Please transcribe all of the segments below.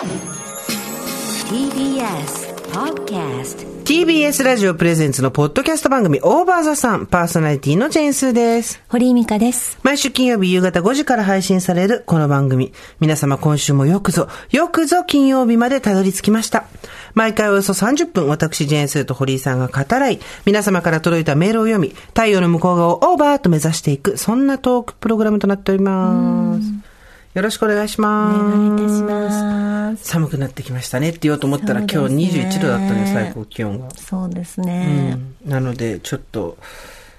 TBS Podcast TBS ラジオプレゼンツのポッドキャスト番組オーバーザさんパーソナリティのジェーンスーです。堀井美香です。毎週金曜日夕方5時から配信されるこの番組。皆様今週もよくぞ、よくぞ金曜日までたどり着きました。毎回およそ30分私ジェーンスーと堀井さんが語らい、皆様から届いたメールを読み、太陽の向こう側をオーバーと目指していく、そんなトークプログラムとなっております。よろしくお願いします。お願いいたします。寒くなってきましたねって言おうと思ったら、そう今日ですね21度だったのよ、最高気温が。そうですうね。ん。なので、ちょっと、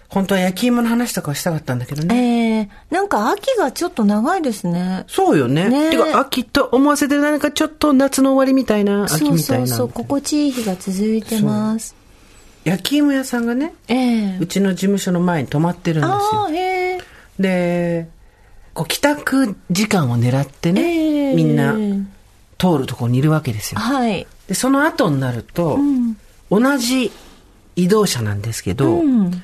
本当は焼き芋の話とかはしたかったんだけどね。えー、なんか秋がちょっと長いですね。そうよね。ねてか、秋と思わせて何かちょっと夏の終わりみたいな、秋そうみたいうな。そそう、心地いい日が続いてます。焼き芋屋さんがね、ええうちの事務所の前に泊まってるんですあよ。あ、へえ。で、こう帰宅時間を狙ってね、ええみんな通るところにいるわけですよ。はい。で、その後になると、同じ移動車なんですけど、うん。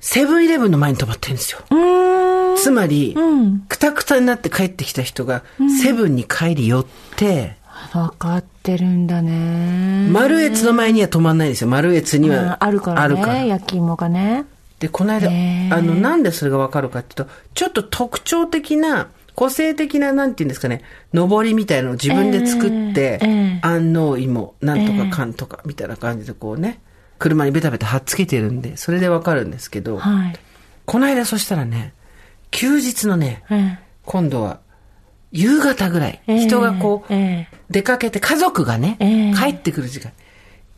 セブンイレブンの前に止まってるんですよ。うーん。つまり、んくたくたになって帰ってきた人が、セブンに帰り寄って、わかってるんだね。丸越の前には止まんないんですよ。丸越にうんは。あるからね。あるから焼き芋がね。で、この間、あの、なんでそれがわかるかっていうと、ちょっと特徴的な、個性的な、なんていうんですかね、上りみたいなのを自分で作って、安納芋、なんとかかんとか、みたいな感じでこうね、車にベタベタ貼っつけてるんで、それでわかるんですけど、はい。この間そしたらね、休日のね、え今度は、夕方ぐらい、え人がこう、ええ出かけて、家族がね、ええ帰ってくる時間、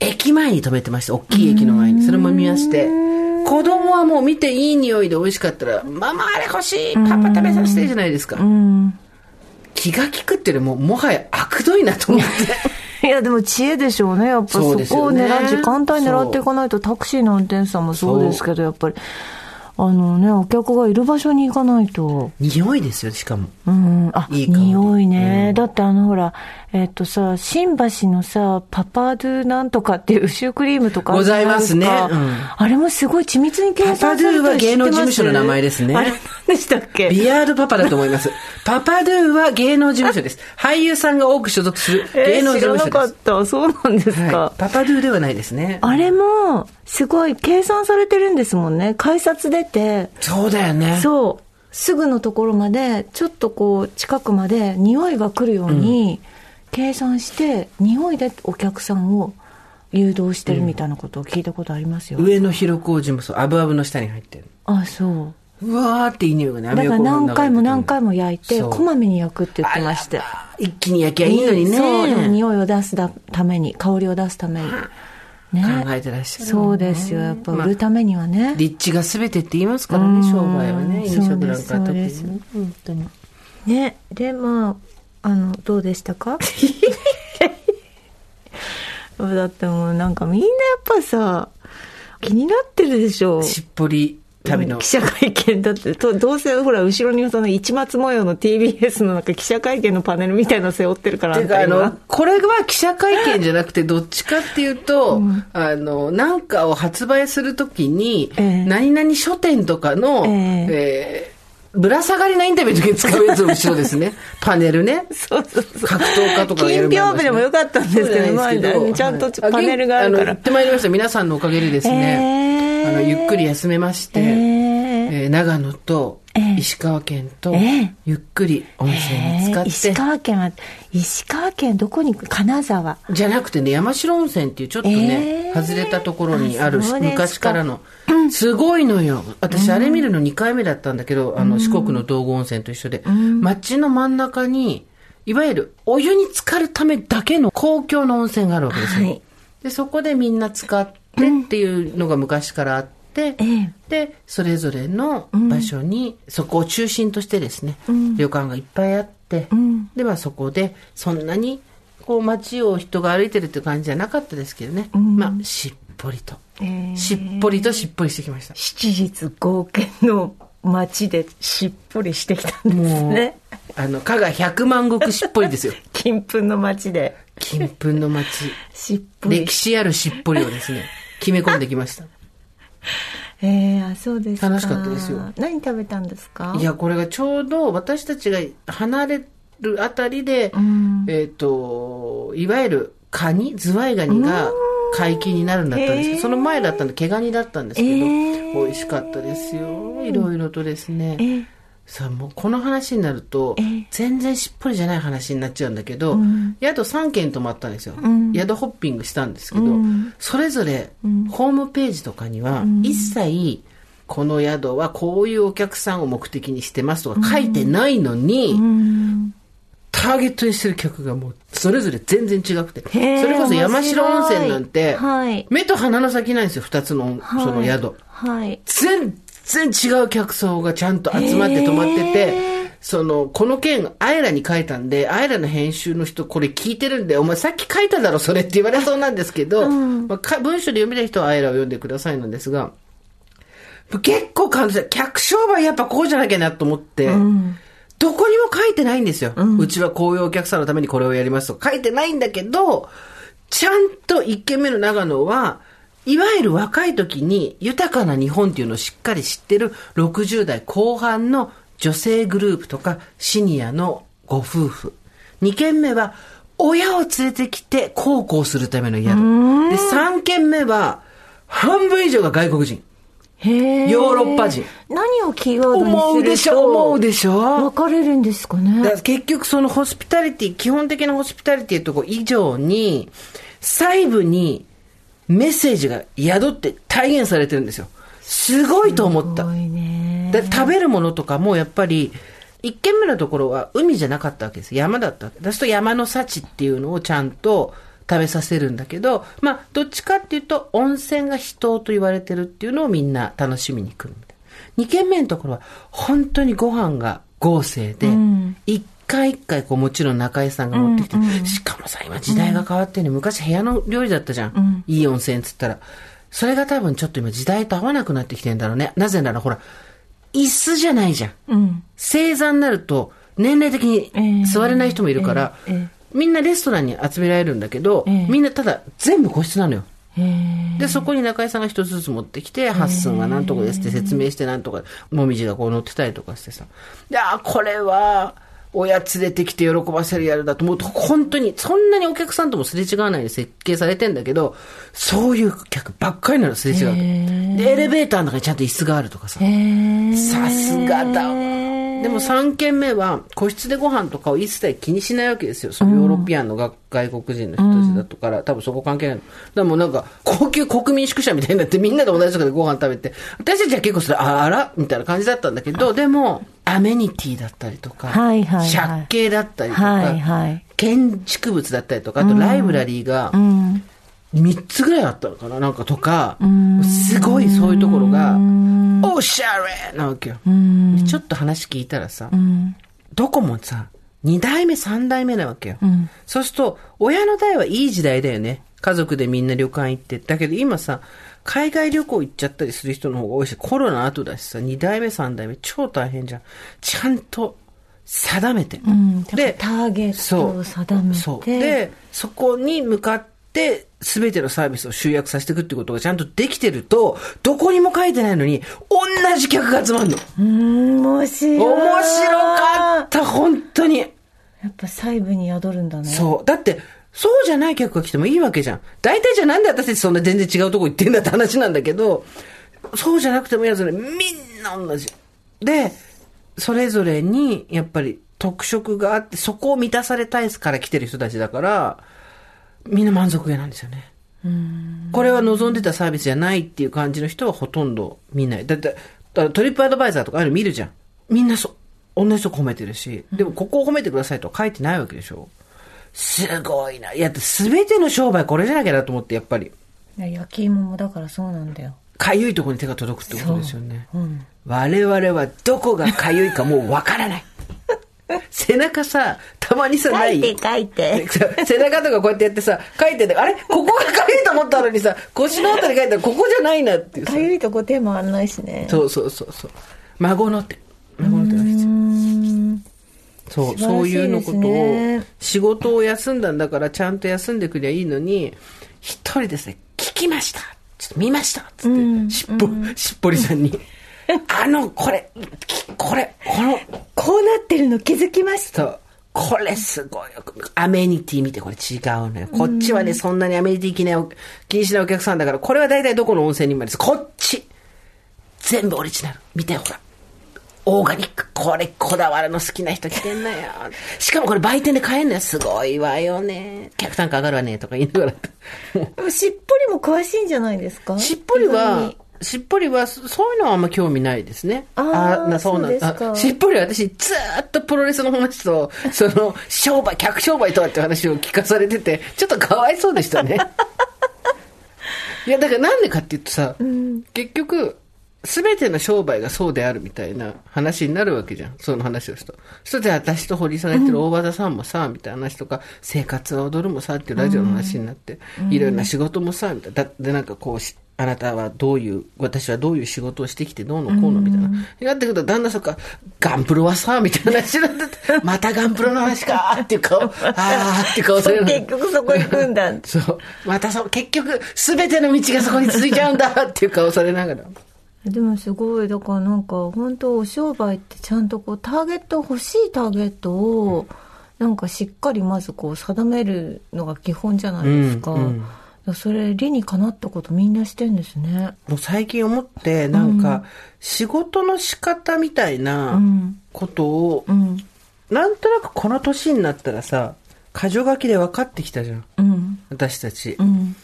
駅前に止めてました。大きい駅の前に。それも見まして、子供はもう見ていい匂いで美味しかったら、ママあれ欲しいパパ食べさせてじゃないですか。うん。気が利くっていうよりも、もはや悪どいなと思って。いや、でも知恵でしょうね。やっぱそこを狙う、時間帯狙っていかないと、タクシーの運転手さんもそうですけど、やっぱり、あのね、お客がいる場所に行かないと。匂いですよ、しかも。うん、あ、いい匂いね、だってあのほら、えっとさ、新橋のさ、パパドゥなんとかっていうシュークリームとかございますねうんあれもすごい緻密に計算されてるパパドゥは芸能事務所の名前ですねあれ何でしたっけ？ビアードパパだと思います。パパドゥは芸能事務所です。俳優さんが多く所属する芸能事務所えー知らなかです。った。そうなんですか。はい、パパドゥではないですね。あれも、すごい計算されてるんですもんね。改札出て、そうだよね。そう。すぐのところまで、ちょっとこう、近くまで匂いが来るように、計算して、匂いでお客さんを誘導してるみたいなことを聞いたことありますよ。上野広小路もそう、アブアブの下に入ってる。あ、そう。うわーっていい匂いがね、だから何回も何回もも焼いて、こまめに焼くって言ってまして。一気に焼きゃいいのにね。そう、匂いを出すために、香りを出すために。ね。考えてらっしゃる。そうですよ。やっぱ売るためにはね。立地が全てって言いますからね、商売はね。飲食なんか特にね。本当に。ね。で、まあ、あの、どうでしたか？だってもうなんかみんなやっぱさ、気になってるでしょ。しっぽり旅の記。者会見だって、とどうせほら、後ろにその一末模様の TBS のなんか記者会見のパネルみたいなの背負ってるから。てか、あの、これは記者会見じゃなくて、どっちかっていうと、あの、なんかを発売するときに、ええ何々書店とかの、ええーぶら下がりなインタビューの時に使うやつの後ろですね。パネルね。そうそうそう。格闘家とかがやる金屏風でもよかったんですけどまあちゃんとパネルがあるからの行ってまいりました。皆さんのおかげでですね、えーあの、ゆっくり休めまして、えー。えー長野とええ石川県とええ、ゆっくり温泉に使って、えー。石川県は、石川県どこに金沢？じゃなくてね、山城温泉っていうちょっとね、えー。外れたところにある昔からの、すごいのよ。私、あれ見るの2回目だったんだけど、あの、四国の道後温泉と一緒で、街の真ん中に、いわゆるお湯に浸かるためだけの公共の温泉があるわけですよ。はい。で、そこでみんな使ってっていうのが昔からあって、ええで、それぞれの場所に、そこを中心としてですね、旅館がいっぱいあって、んで、まあそこで、そんなに、こう街を人が歩いてるって感じじゃなかったですけどね、まあ、しっぽりと、えーしっぽりとしっぽりしてきました。七日合計の街でしっぽりしてきたんですね。あの、加賀百万石しっぽりですよ。金粉の街で金粉の街。しっぽり。歴史あるしっぽりをですね、決め込んできました。えー、あそうですか。楽しかったですよ。何食べたんですか？いや、これがちょうど私たちが離れるあたりで、んえっ、と、いわゆるカニ、ズワイガニが解禁になるんだったんですけど、その前だったんで、毛ガニだったんですけど、えー美味しかったですよ。いろいろとですね。えさあもうこの話になるとええ。全然しっぽりじゃない話になっちゃうんだけど、ん。宿3軒泊まったんですよ、ん。宿ホッピングしたんですけど、うん。それぞれホームページとかには一切この宿はこういうお客さんを目的にしてますとか書いてないのに、うん。ターゲットにしてる客がもうそれぞれ全然違くて。それこそ山城温泉なんて、はい。目と鼻の先なんですよ2つのはい。その宿。はい。全然違う客層がちゃんと集まって泊まってて、その、この件、アイラに書いたんで、アイラの編集の人、これ聞いてるんで、お前さっき書いただろ、それって言われそうなんですけど、まあか文章で読みたい人はアイラを読んでくださいなんですが、結構感じた。客商売やっぱこうじゃなきゃなと思って、どこにも書いてないんですよ、うちはこういうお客さんのためにこれをやりますと。か書いてないんだけど、ちゃんと一軒目の長野は、いわゆる若い時に豊かな日本っていうのをしっかり知ってる60代後半の女性グループとかシニアのご夫婦。2軒目は親を連れてきて孝行するための宿。で、3軒目は半分以上が外国人。ヨーロッパ人。何をキーワードにすると思うでしょ？思うでしょ？分かれるんですかねだから結局そのホスピタリティ、基本的なホスピタリティとこ以上に、細部にメッセージが宿って体現されてるんですよ。すごいと思ったで食べるものとかもやっぱり、一軒目のところは海じゃなかったわけです。山だったわけ。そうすると山の幸っていうのをちゃんと食べさせるんだけど、まあ、どっちかっていうと、温泉が秘湯と言われてるっていうのをみんな楽しみに来るみたいな。二軒目のところは、本当にご飯が豪勢で、一、回一回こうもちろん中井さんが持ってきて、しかもさ、今時代が変わってね、昔部屋の料理だったじゃん。いい温泉っつったら。それが多分ちょっと今時代と合わなくなってきてんだろうね。なぜならほら、椅子じゃないじゃん。うん正座になると年齢的に座れない人もいるから、えええみんなレストランに集められるんだけど、ええみんなただ全部個室なのよ。で、そこに中井さんが一つずつ持ってきて、ハッスンは何とかですって説明して何とか、もみじがこう乗ってたりとかしてさ。で、あ、これは、親連れてきて喜ばせるやるだと思うと、本当に、そんなにお客さんともすれ違わないように設計されてんだけど、そういう客ばっかりなの、すれ違うと。で、エレベーターの中にちゃんと椅子があるとかさ。さすがだわ。でも3軒目は個室でご飯とかを一切気にしないわけですよ。そのヨーロピアンのが外国人の人たちだとから、多分そこ関係ない。の。だもうなんか高級国民宿舎みたいになってみんなで同じとこでご飯食べて、私たちは結構それああら？みたいな感じだったんだけど、でもアメニティだったりとか、はいはいはい。借景だったりとか、はいはい。建築物だったりとか、あとライブラリーが、うん。3つぐらいあったのかななんかとか、すごいそういうところが、おしゃれなわけよ。でちょっと話聞いたらさ、どこもさ、2代目、3代目なわけよ。そうすると、親の代はいい時代だよね。家族でみんな旅館行って。だけど今さ、海外旅行行っちゃったりする人の方が多いし、コロナ後だしさ、2代目、3代目、超大変じゃん。ちゃんと定めて。うんターゲットを定めてそう。で、そこに向かって、すべてのサービスを集約させていくってことがちゃんとできてると、どこにも書いてないのに、同じ客が集まるの。うん面白い面白かった、本当に。やっぱ細部に宿るんだねそう。だって、そうじゃない客が来てもいいわけじゃん。大体じゃあなんで私たちそんな全然違うとこ行ってんだって話なんだけど、そうじゃなくてもいいやつね、みんな同じ。で、それぞれに、やっぱり特色があって、そこを満たされたいから来てる人たちだから、みんな満足げなんですよね。これは望んでたサービスじゃないっていう感じの人はほとんど見ない。だって、トリップアドバイザーとかああいうの見るじゃん。みんなそう、同じとこ褒めてるし、でもここを褒めてくださいとは書いてないわけでしょ。すごいな。いや、すべての商売これじゃなきゃなと思って、やっぱり。焼き芋もだからそうなんだよかゆいところに手が届くってことですよね。うん我々はどこがかゆいかもうわからない。背中さ、たまにさ、ない書いて書いて背中とかこうやってやってさ、書いてて、あれ？ここがかゆいと思ったのにさ、腰のあたり書いたらここじゃないなっていうさか。ゆいとこ手回んないしねそうそうそうそう。孫の手。孫の手そう、そういうのことをね、仕事を休んだんだからちゃんと休んでくりゃいいのに、一人ですね、聞きました。ちょっと見ました。つって、しっぽ、しっぽりさんに。あの、これ、きこれ、この、こうなってるの気づきましたこれすごいよ。アメニティ見て、これ違うのよ。こっちはね、そんなにアメニティ気に気にしないお客さんだから、これは大体どこの温泉にもあります。こっち全部オリジナル。見て、ほら。オーガニック。これ、こだわるの好きな人来てんのよ。しかもこれ売店で買えんのよ。すごいわよね。客単価上がるわね。とか言いながら。しっぽりも詳しいんじゃないですか？しっぽりはに、しっぽりは、そそういうのはあんま興味ないですね。あーなそうなんそうですかあしっぽりは私、ずーっとプロレスの話と、その、商売、客商売とはって話を聞かされてて、ちょっとかわいそうでしたね。いや、だからなんでかっていうとさ、結局、すべての商売がそうであるみたいな話になるわけじゃん。その話をすると。それで私と堀井さんが言ってる大和田さんもさ、みたいな話とか、生活は踊るもさ、っていうラジオの話になって、いろんな仕事もさ、みたいな。だで、なんかこうし、あなたはどういう、私はどういう仕事をしてきてどうのこうのみたいな。やってくると、だんだんそっか、ガンプロはさ、みたいな話になってて、またガンプロの話かっていう顔、あーっていう顔するの結局そこ行くんだそう。またそう、結局、すべての道がそこに続いちゃうんだっていう顔されながら。でもすごい。だからなんか本当お商売ってちゃんとこうターゲット欲しいターゲットをなんかしっかりまずこう定めるのが基本じゃないですか,、うんうん。それ理にかなったことみんなしてんですね。もう最近思って、なんか、仕事の仕方みたいなことを、うん。なんとなくこの年になったらさ、箇条書きで分かってきたじゃん。うん。私たち。うん。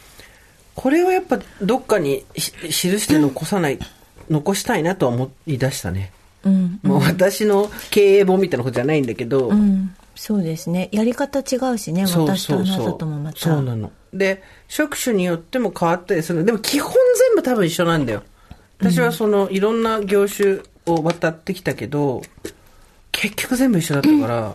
これをやっぱどっかにし記して残さない、残したいなとは思い出したね。うん。もう私の経営本みたいなことじゃないんだけど、うん。そうですね。やり方違うしねそう私とあなたともまた。そうなの。で、職種によっても変わったりする。のでも基本全部多分一緒なんだよ。私はその、いろんな業種を渡ってきたけど、結局全部一緒だったから、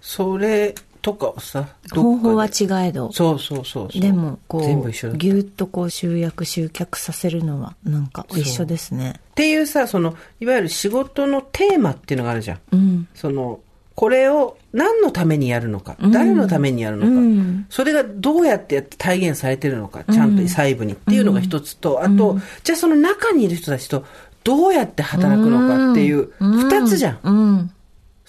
それとかをさ、ど方法は違えど。そうそうそう。でもこう全部一緒だった。ぎゅっとこう集約集客させるのはなんか一緒ですね。っていうさ、その、いわゆる仕事のテーマっていうのがあるじゃん。うん。その、これを何のためにやるのか、誰のためにやるのか、うん。それがどうやってやって体現されてるのか、ちゃんと細部にっていうのが一つと、あと、じゃあその中にいる人たちとどうやって働くのかっていう二つじゃん。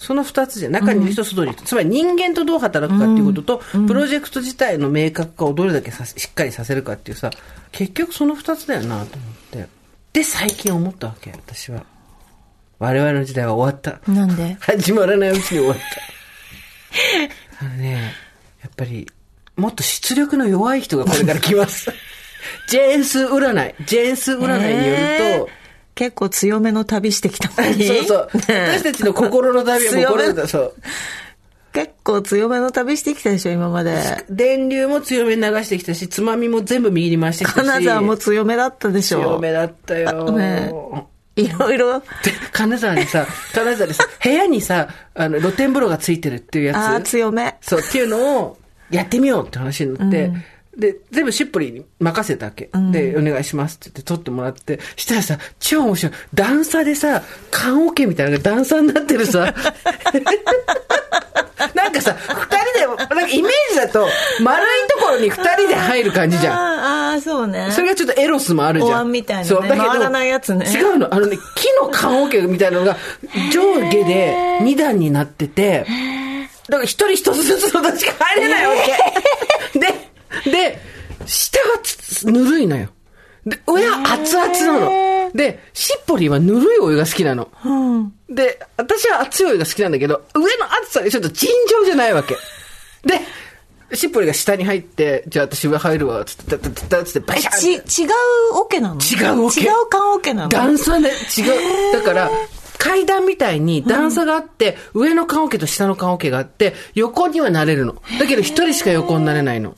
うんその二つじゃん。中にいる人、外にいる人。つまり人間とどう働くかっていうことと、プロジェクト自体の明確化をどれだけさしっかりさせるかっていうさ、結局その二つだよなと思って。で、最近思ったわけ、私は。我々の時代は終わった。なんで？始まらないうちに終わった。あのね、やっぱり、もっと出力の弱い人がこれから来ます。ジェーンス占い。ジェーンス占いによると、結構強めの旅してきたのに そうそう。私たちの心の旅はもうこれだ、そう。結構強めの旅してきたでしょ今まで電流も強めに流してきたし、つまみも全部右に回してきたし。金沢も強めだったでしょ強めだったよ。ねいろいろで、金沢にさ、金沢にさ、部屋にさ、あの、露天風呂がついてるっていうやつ。ああ強めそう、っていうのをやってみようって話になって、で、全部しっぽりに任せたわけ。で、お願いしますって言って撮ってもらって、したらさ、超面白い。段差でさ、缶オケみたいなのが段差になってるさ、なんかさ、二人で、なんかイメージだと、丸いところに二人で入る感じじゃん。あーあーそうねそれがちょっとエロスもあるじゃん。みたいなねそうだけど回らないやつね違うの。あのね、木の棺桶みたいなのが上下で二段になってて、だから一人一つずつのしか入れないわけ。で、で、下がつぬるいのよ。で、上は熱々なの。で、しっぽりはぬるいお湯が好きなの。うんで、私は熱いお湯が好きなんだけど、上の熱さがちょっと尋常じゃないわけ。で、しっぽりが下に入って、じゃあ私上入るわ、つって、つって、つって、バえシャンち違うオケなの？違うオケ違う缶オケなの？段差で違う。だから、階段みたいに段差があって、上の棺桶と下の棺桶があって、横にはなれるの。だけど一人しか横になれないの。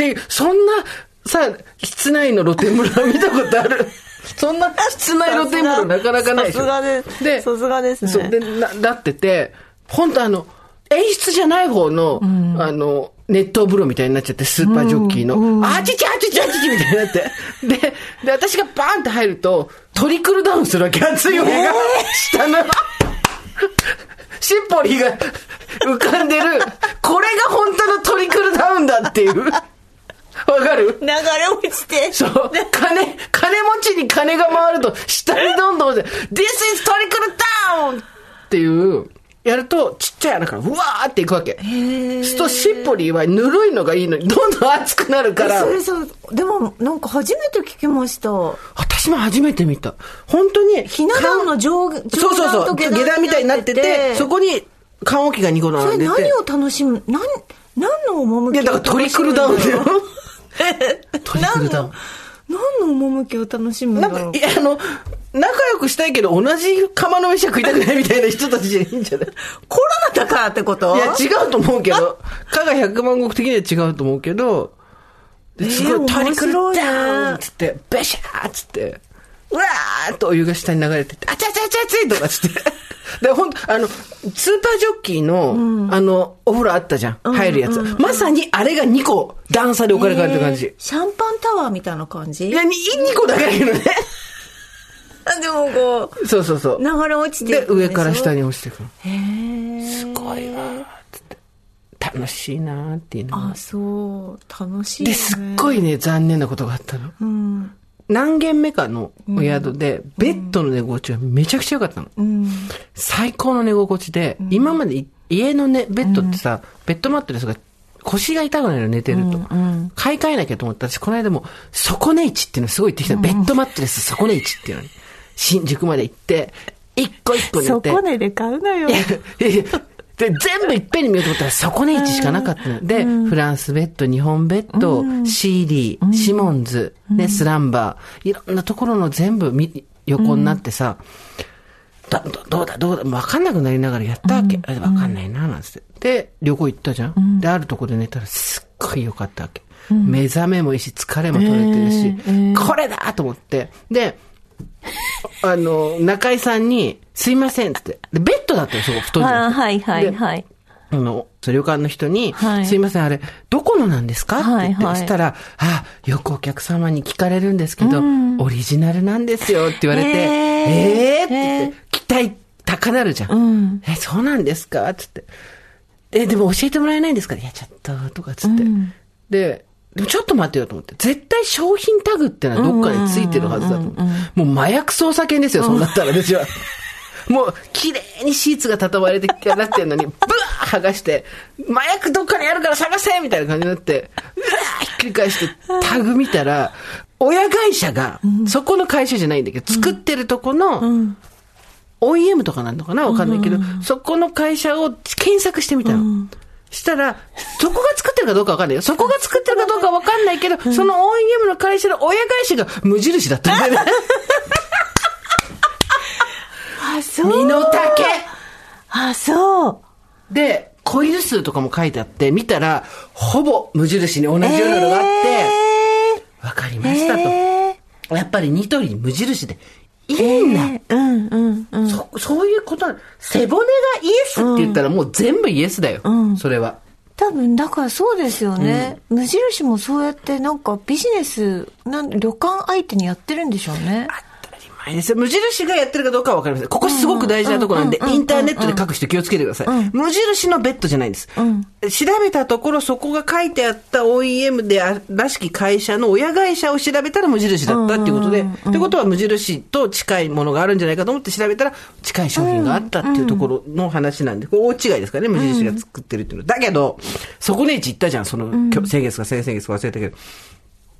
で、そんな、さ、室内の露天風呂見たことある？そんな？室内露天風呂なかなかないでしょ。さすがです。さすがですね。そう、で、な、なってて、本当あの、演出じゃない方の、あの、熱湯風呂みたいになっちゃって、スーパージョッキーの、あちちあちちあちちみたいになって。で、で、私がバーンって入ると、トリクルダウンするわけ、熱いお湯が。下の、しっぽりが浮かんでる、これが本当のトリクルダウンだっていう。わかる？流れ落ちてそう。金、金持ちに金が回ると、下にどんどん落ちて、This is トリクルダウンっていう、やると、ちっちゃい穴から、うわーっていくわけ。すると、しっぽりはぬるいのがいいのに、どんどん熱くなるからそ。れそうでもなんか初めて聞きました私も初めて見た。本当に。ひな壇の上上そうそうそう。下段みたいになってて、そこに缶置きが2個それ並んでて。何を楽しむ何何の趣いや、だからトリクルダウンだよ。トリクルダウン。何の趣を楽しむなんか、いや、あの、仲良くしたいけど、同じ釜の飯は食いたくないみたいな人たちじゃいいんじゃない。コロナだからってこと？いや、違うと思うけど、加賀百万石的には違うと思うけど、ですごい、えートリクル面白いねダウンっつって、ベシャーっつって、うわーっとお湯が下に流れてって、あちゃちゃちゃちゃとかっつって。で、ほんと、あの、スーパージョッキーの、あの、お風呂あったじゃん。入るやつ。まさにあれが2個段差で置かれてる感じ。えーシャンパンタワーみたいな感じ？いや、2, 個だけだけどね。でもこうそうそうそう。流れ落ちていで、上から下に落ちてくる。へえすごいわつって。楽しいなーって言いながらあそう楽しいで、ねすっごいね、残念なことがあったの。うん何軒目かのお宿で、ベッドの寝心地がめちゃくちゃ良かったの。うん最高の寝心地で、今までい家のね、ベッドってさ、ベッドマットレスが腰が痛くなるの寝てると。買い替えなきゃと思った私、この間も、底値市っていうのすごい言ってきたの。ベッドマットレス底値市っていうのに、新宿まで行って、一個一個寝て。そこねで買うのよいやいやで、全部いっぺんに見ようと思ったら、底値市しかなかったの。で、フランスベッド、日本ベッド、シーリー、シモンズ、ね、スランバー、いろんなところの全部み横になってさ、だどどうだどうだわかんなくなりながらやったわけ？あわかんないな、なんつって。で、旅行行ったじゃん。で、あるとこで寝たらすっごい良かったわけ。目覚めもいいし、疲れも取れてるし、これだと思って。で、あの、中井さんに、すいませんっつって。で、ベッドだったよ、そこ、布団じゃなくてはいはいはい。あの、旅館の人に、はい。すいません、あれ、どこのなんですか？って言って、はいはいしたら、あ、よくお客様に聞かれるんですけど、オリジナルなんですよって言われて、へー。えー、って言って、期待高なるじゃん。うん。え、そうなんですか？つって。え、でも教えてもらえないんですか？いや、ちょっと、とかつって。で、でもちょっと待ってよと思って。絶対商品タグってのはどっかについてるはずだと思って。もう麻薬捜査犬ですよ、そうなったら私は。もう、綺麗にシーツが畳まれてなってんのに、ブワー剥がして、麻薬どっかにあるから探せみたいな感じになって、うわーひっくり返して、タグ見たら、親会社が、そこの会社じゃないんだけど、作ってるとこの、OEM とかなんのかな？わかんないけど、そこの会社を検索してみたの。したら、そこが作ってるかどうかわかんない。よ。そこが作ってるかどうかわかんないけど、その OEM の会社の親会社が無印だったんだよね。あそう。身の丈。あそう。で、コイル数とかも書いてあって、見たら、ほぼ無印に同じようなのがあって、わかりましたと。えやっぱりニトリ無印でいいんだ。ーうんうんうんそ、そういうこと背骨がイエスって言ったらもう全部イエスだよ。それは。多分だからそうですよね、無印もそうやってなんかビジネスなん旅館相手にやってるんでしょうね当無印がやってるかどうかはわかりません。ここすごく大事なところなんで、インターネットで書く人気をつけてください。無印のベッドじゃないんです。調べたところ、そこが書いてあった OEM であらしき会社の親会社を調べたら無印だったっていうことで、ってことは無印と近いものがあるんじゃないかと思って調べたら、近い商品があったっていうところの話なんで、これ大違いですからね、無印が作ってるっていうのは。だけど、そこねいち行ったじゃん、その、先月か先々月か忘れたけど。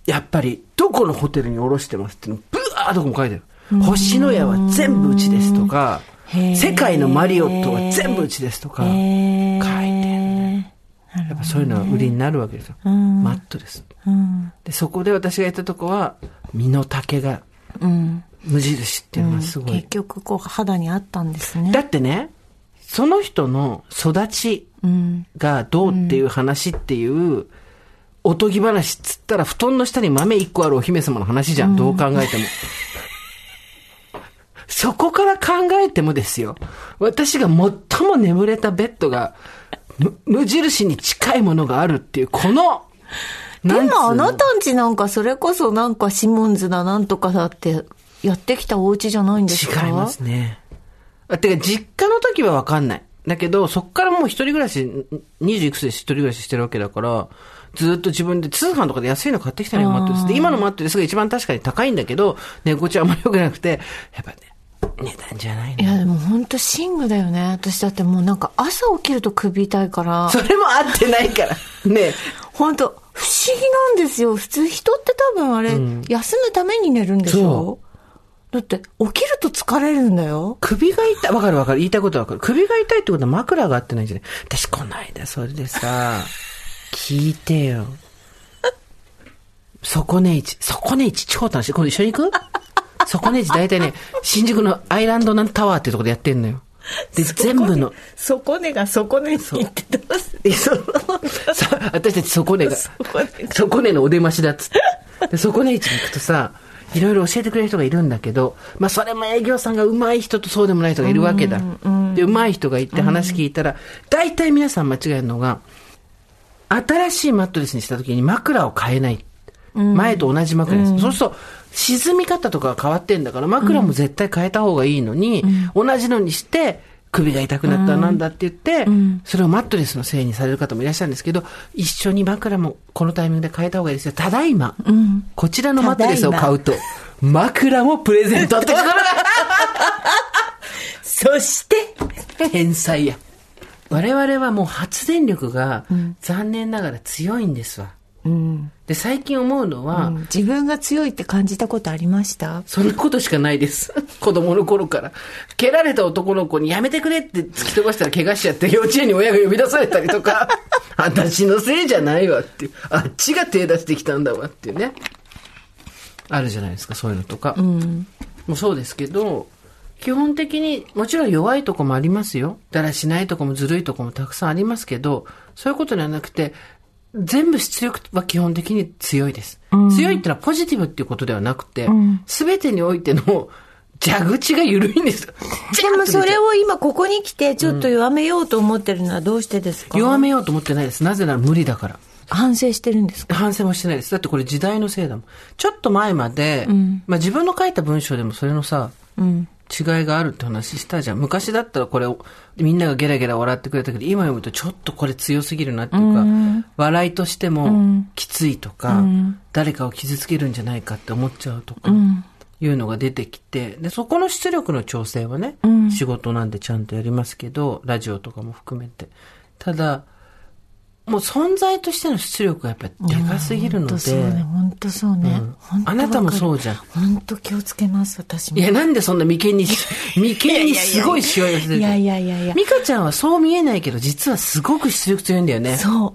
やっぱり、どこのホテルに降ろしてますっていうの、ブワーッとこも書いてある。星のやは全部うちですとか、世界のマリオットは全部うちですとか、書いてあるやっぱそういうのは売りになるわけですよ。マットレス。で、そこで私が言ったとこは、身の丈が、無印っていうのはすごい。結局こう肌にあったんですね。だってね、その人の育ちがどうっていう話っていう、おとぎ話っつったら布団の下に豆一個あるお姫様の話じゃん、どう考えても。そこから考えてもですよ、私が最も眠れたベッドが、む無印に近いものがあるっていう、この、でもあなたんちなんかそれこそなんかシモンズだなんとかだってやってきたお家じゃないんですか？違いますね。あてか、実家の時はわかんない。だけど、そっからもう一人暮らし、20いくつで一人暮らししてるわけだから、ずっと自分で通販とかで安いの買ってきたのよ、マットレス。で、今のマットレスが一番確かに高いんだけど、寝心地はあんまり良くなくて、やっぱね、値段じゃないの？いやでも本当寝具だよね私だってもうなんか朝起きると首痛いからそれも合ってないから。ね本当不思議なんですよ普通人って多分あれ、休むために寝るんでしょ？だって起きると疲れるんだよ首が痛い。わかるわかる。言いたいことはわかる。首が痛いってことは枕が合ってないんじゃない？私この間それでさ、聞いてよ。底根市。底根市超楽しい。今度一緒に行く？底根市大体ね、新宿のアイランドなんタワーっていうところでやってんのよ。で、全部の、底根が底根に行ってどうすえそ私たち底根が、底根底根のお出ましだっつって。で、底根市に行くとさ、いろいろ教えてくれる人がいるんだけど、まあそれも営業さんが上手い人とそうでもない人がいるわけだ。で、上手い人がいて話聞いたら、大体皆さん間違えるのが、新しいマットレスにした時に枕を変えない。前と同じ枕です。そうすると、沈み方とかが変わってんだから、枕も絶対変えた方がいいのに、同じのにして、首が痛くなったなんだって言って、それをマットレスのせいにされる方もいらっしゃるんですけど、一緒に枕もこのタイミングで変えた方がいいですよ。ただいま、こちらのマットレスを買うと、枕もプレゼントってことだそして天才や。我々はもう発電力が残念ながら強いんですわ。で、最近思うのは、自分が強いって感じたことありました？そんなことしかないです。子供の頃から。蹴られた男の子にやめてくれって突き飛ばしたら怪我しちゃって幼稚園に親が呼び出されたりとか、私のせいじゃないわって。あっちが手出してきたんだわっていうね。あるじゃないですか、そういうのとか。もうそうですけど、基本的にもちろん弱いとこもありますよ。だらしないとこもずるいとこもたくさんありますけど、そういうことではなくて、全部出力は基本的に強いです。強いってのはポジティブっていうことではなくて、すべてにおいての蛇口が緩いんですよ。でもそれを今ここに来てちょっと弱めようと思ってるのはどうしてですか？弱めようと思ってないです。なぜなら無理だから。反省してるんですか？反省もしてないです。だってこれ時代のせいだもん。ちょっと前まで、まあ自分の書いた文章でもそれのさ、違いがあるって話したじゃん。昔だったらこれを、みんながゲラゲラ笑ってくれたけど、今読むとちょっとこれ強すぎるなっていうか、笑いとしてもきついとか、誰かを傷つけるんじゃないかって思っちゃうとか、いうのが出てきて、で、そこの出力の調整はね、仕事なんでちゃんとやりますけど、ラジオとかも含めて。ただ、もう存在としての出力がやっぱりでかすぎるので、本当そうね。本当そうね、本当あなたもそうじゃん。本当気をつけます私も。いや、なんでそんな眉間に、眉間にすごいしわ寄せてるいやいやいやいや。美香ちゃんはそう見えないけど、実はすごく出力強いんだよね。そう。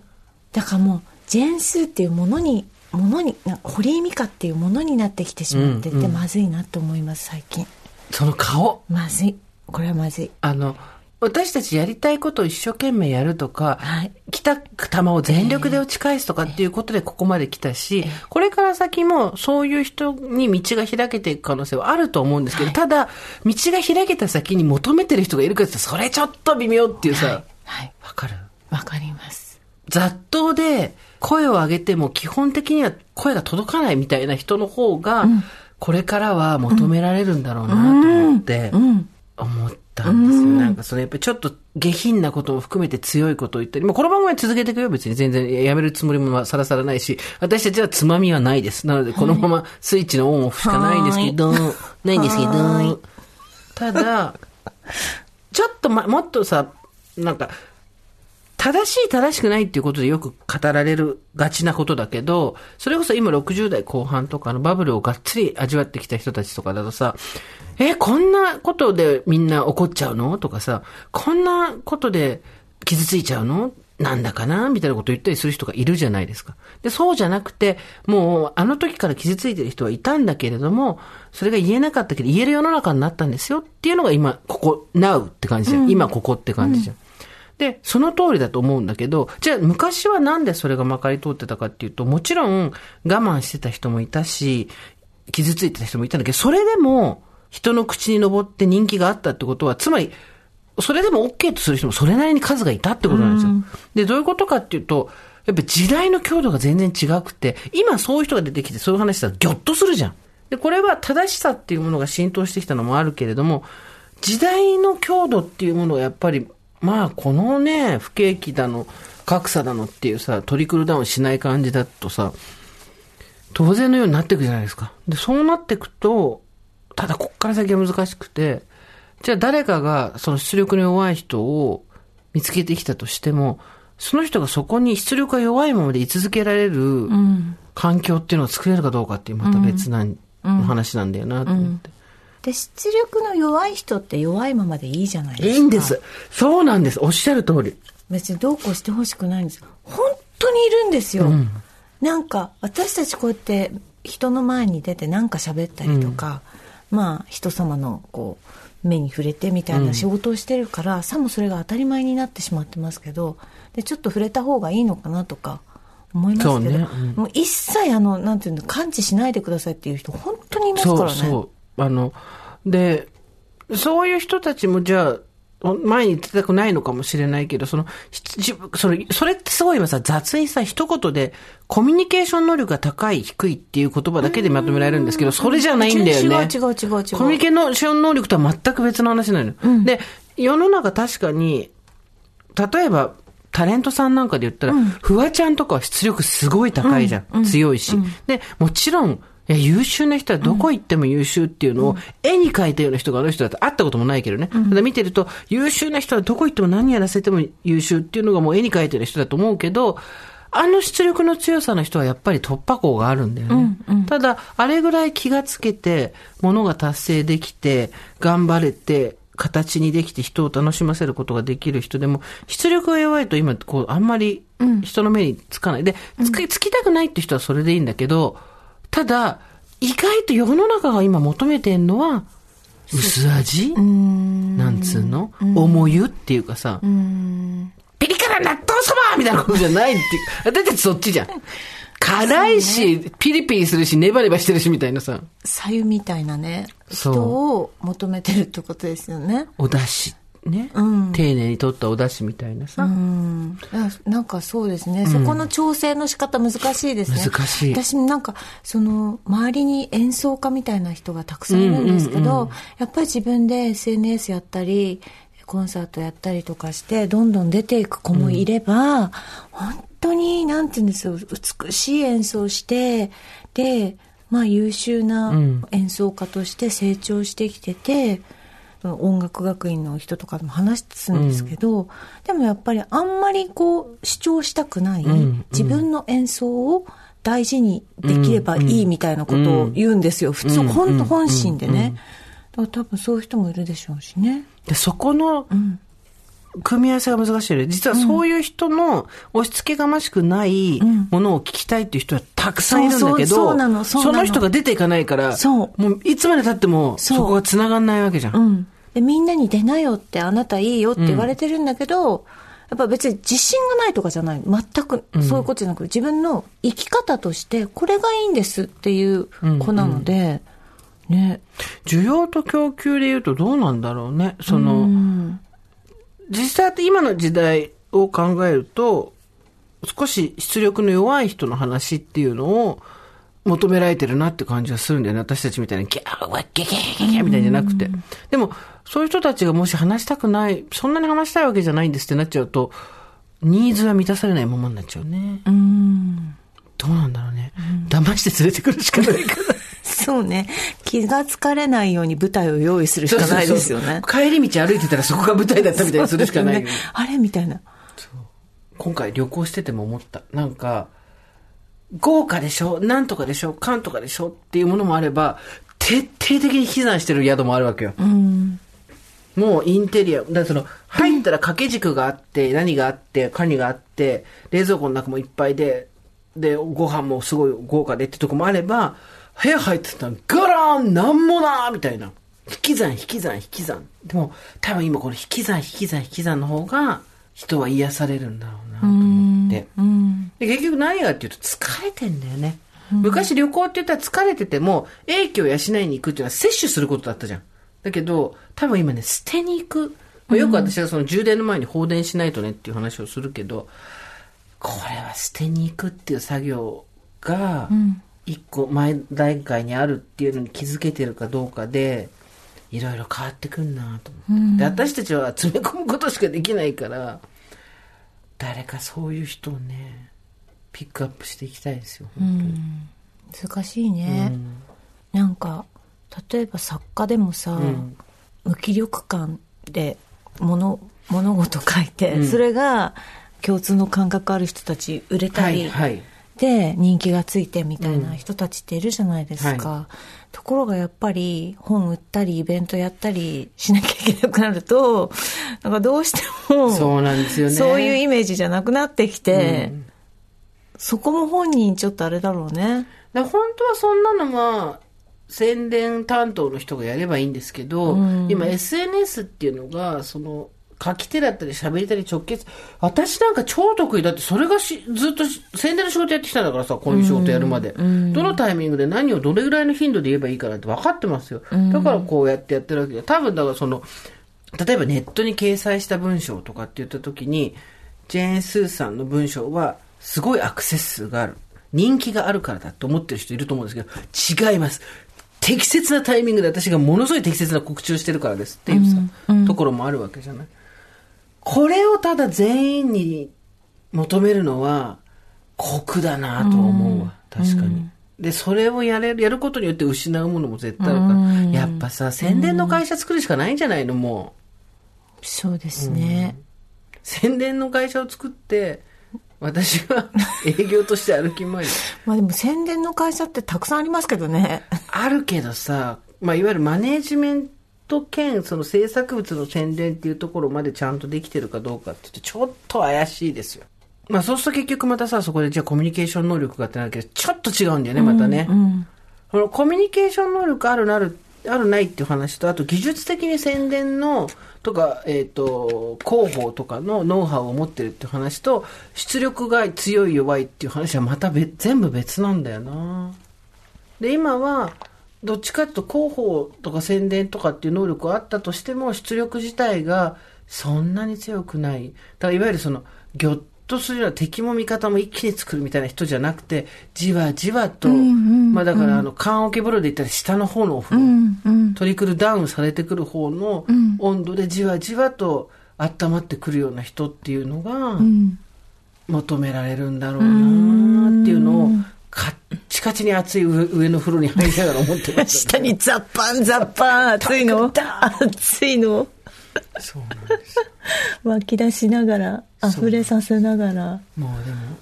だからもうジェーンスーっていうものにものにな堀井美香っていうものになってきてしまってて、まずいなと思います最近。その顔。まずい。これはまずい。あの、私たちやりたいことを一生懸命やるとか、はい。来た球を全力で打ち返すとかっていうことでここまで来たし、これから先もそういう人に道が開けていく可能性はあると思うんですけど、ただ、道が開けた先に求めてる人がいるかってそれちょっと微妙っていうさ、わ、はい。かる？わかります。雑踏で声を上げても基本的には声が届かないみたいな人の方が、これからは求められるんだろうなと思って、思ったんですよ。なんかそれやっぱりちょっと下品なことも含めて強いことを言ったり、もうこの番組は続けていくよ別に。全然やめるつもりもさらさらないし、私たちはつまみはないです。なのでこのままスイッチのオンオフしかないんですけど、ないんですけど、ただ、ちょっとま、もっとさ、なんか、正しい正しくないっていうことでよく語られるがちなことだけど、それこそ今60代後半とかのバブルをがっつり味わってきた人たちとかだとさ、え、こんなことでみんな怒っちゃうの？とかさ、こんなことで傷ついちゃうのなんだかな？みたいなこと言ったりする人がいるじゃないですか。で、そうじゃなくて、もうあの時から傷ついてる人はいたんだけれども、それが言えなかったけど言える世の中になったんですよっていうのが今、ここ、now って感じじゃん。今ここって感じじゃん。で、その通りだと思うんだけど、じゃあ昔はなんでそれがまかり通ってたかっていうと、もちろん我慢してた人もいたし、傷ついてた人もいたんだけど、それでも人の口に上って人気があったってことは、つまり、それでも OK とする人もそれなりに数がいたってことなんですよ。で、どういうことかっていうと、やっぱ時代の強度が全然違くて、今そういう人が出てきてそういう話したらギョッとするじゃん。で、これは正しさっていうものが浸透してきたのもあるけれども、時代の強度っていうものがやっぱり、まあこのね、不景気だの、格差だのっていうさ、トリクルダウンしない感じだとさ、当然のようになっていくじゃないですか。で、そうなっていくと、ただこっから先は難しくて、じゃあ誰かがその出力の弱い人を見つけてきたとしても、その人がそこに出力が弱いままで居続けられる環境っていうのを作れるかどうかっていうまた別な話なんだよなと思って。で出力の弱い人って弱いままでいいじゃないですか。いいんです。そうなんです。おっしゃる通り。別にどうこうしてほしくないんです。本当にいるんですよ、なんか私たちこうやって人の前に出て何か喋ったりとか、まあ人様のこう目に触れてみたいな仕事をしてるから、さもそれが当たり前になってしまってますけどでちょっと触れた方がいいのかなとか思いますけど、ね。うん。もう一切あのなんていうの感知しないでくださいっていう人本当にいますからね。そうそう。あの、で、そういう人たちもじゃあ、前に言ってたくないのかもしれないけど、その、それ、それってすごい今さ、雑にさ、一言で、コミュニケーション能力が高い、低いっていう言葉だけでまとめられるんですけど、それじゃないんだよね。違う違う違う違うコミュニケーション能力とは全く別の話なのよ。で、世の中確かに、例えば、タレントさんなんかで言ったら、フワちゃんとかは出力すごい高いじゃん。強いし。で、もちろん、いや優秀な人はどこ行っても優秀っていうのを、絵に描いたような人があの人だと会ったこともないけどね。ただ見てると、優秀な人はどこ行っても何やらせても優秀っていうのがもう絵に描いてる人だと思うけど、あの出力の強さの人はやっぱり突破口があるんだよね。ただ、あれぐらい気がつけて、ものが達成できて、頑張れて、形にできて人を楽しませることができる人でも、出力が弱いと今、こう、あんまり人の目につかない。で、つき、つきたくないって人はそれでいいんだけど、ただ、意外と世の中が今求めてんのは、薄味？なんつうの？重湯っていうかさ、ピリ辛納豆そばみたいなことじゃないっていう。私たちそっちじゃん。辛いし、ピリピリするし、ネバネバしてるしみたいなさ、左右みたいなね。そう人を求めてるってことですよね。お出汁。ね、うん。丁寧に取ったお出汁みたいなさ。うん。なんかそうですね、そこの調整の仕方難しいですね。難しい。私なんかその周りに演奏家みたいな人がたくさんいるんですけど、やっぱり自分で SNS やったりコンサートやったりとかしてどんどん出ていく子もいれば、本当になんて言うんですよ。美しい演奏をしてでまあ優秀な演奏家として成長してきてて、音楽学院の人とかとも話すんですけど、でもやっぱりあんまりこう主張したくない、自分の演奏を大事にできればいいみたいなことを言うんですよ。普通、本当本心でね。多分そういう人もいるでしょうしね。で、そこの、組み合わせが難しい。実はそういう人の押し付けがましくないものを聞きたいっていう人はたくさんいるんだけど、その人が出ていかないから、そうもういつまで経ってもそこが繋がんないわけじゃん。うん。で、みんなに出なよって、あなたいいよって言われてるんだけど、やっぱ別に自信がないとかじゃない。全くそういうことじゃなく、自分の生き方として、これがいいんですっていう子なので、ね。需要と供給で言うとどうなんだろうね。その、実際今の時代を考えると、少し出力の弱い人の話っていうのを求められてるなって感じがするんだよね。私たちみたいにギャーワッギャギャギャギャみたいじゃなくて。でも、そういう人たちがもし話したくない、そんなに話したいわけじゃないんですってなっちゃうと、ニーズは満たされないままになっちゃうね。うん。どうなんだろうね。騙して連れてくるしかないから。そうね。気がつかれないように舞台を用意するしかないですよね。帰り道歩いてたらそこが舞台だったみたいにするしかないよね。あれみたいな。今回旅行してても思った。なんか、豪華でしょ？なんとかでしょ？かんとかでしょ？っていうものもあれば、徹底的に避難してる宿もあるわけよ。もうインテリア、だその、入ったら掛け軸があって、何があって、カニがあって、冷蔵庫の中もいっぱいで、で、ご飯もすごい豪華でってとこもあれば、部屋入ってたらガラーンなんもなーみたいな。引き算、引き算、引き算。でも、多分今この引き算、引き算、引き算の方が、人は癒されるんだろうなと思って。で結局何がっていうと疲れてんだよね。昔旅行って言ったら疲れてても、英気を養いに行くっていうのは摂取することだったじゃん。だけど、多分今ね、捨てに行く。まあよく私はその充電の前に放電しないとねっていう話をするけど、これは捨てに行くっていう作業が、一個前段階にあるっていうのに気づけてるかどうかで、いろいろ変わってくんなと思って、で私たちは 詰め込むことしかできないから誰かそういう人をねピックアップしていきたいですよ本当に、難しいね。なんか、例えば作家でもさ、無気力感で物物事書いて、それが共通の感覚ある人たち売れたり、はいはいで人気がついてみたいな人たちっているじゃないですか、ところがやっぱり本売ったりイベントやったりしなきゃいけなくなると なんかどうしてもそうなんですよね。そういうイメージじゃなくなってきて、そこも本人ちょっとあれだろうね。本当はそんなのは宣伝担当の人がやればいいんですけど、今 SNS っていうのがその書き手だったり喋りたり直結私なんか超得意。だってそれがしずっとし宣伝の仕事やってきたんだからさこういう仕事やるまで、どのタイミングで何をどれぐらいの頻度で言えばいいかなんて分かってますよ、だからこうやってやってるわけ。で多分だからその例えばネットに掲載した文章とかって言った時にジェーン・スーさんの文章はすごいアクセス数がある。人気があるからだと思ってる人いると思うんですけど違います。適切なタイミングで私がものすごい適切な告知をしてるからですっていうさ、ところもあるわけじゃないこれをただ全員に求めるのは酷だなと思うわ、確かに。で、それをやれる、やることによって失うものも絶対あるから、やっぱさ、宣伝の会社作るしかないんじゃないのもう。そうですね、宣伝の会社を作って、私は 営業として歩き回る。まあでも宣伝の会社ってたくさんありますけどね。あるけどさ、まあ、いわゆるマネージメント兼、その制作物の宣伝っていうところまでちゃんとできてるかどうかって言って、ちょっと怪しいですよ。まあ、そうすると結局またさ、そこでじゃあコミュニケーション能力がってなるけど、ちょっと違うんだよね、またね。このコミュニケーション能力あるなる、あるないっていう話と、あと技術的に宣伝の、とか、えっ、と、広報とかのノウハウを持ってるっていう話と、出力が強い弱いっていう話はまた別全部別なんだよな。で、今は、どっちかっていうと広報とか宣伝とかっていう能力はあったとしても、出力自体がそんなに強くない。だからいわゆるその、ぎょっとするような敵も味方も一気に作るみたいな人じゃなくて、じわじわと、まあだからあの、缶桶風呂で言ったら下の方のお風呂、トリクルダウンされてくる方の温度でじわじわと温まってくるような人っていうのが、求められるんだろうなっていうのを、カッチカチに熱い上上の風呂に入りながら思ってました。下にザッパンザッパン熱いの？熱いの。そうなんです。よ。湧き出しながら溢れさせながらもうでも、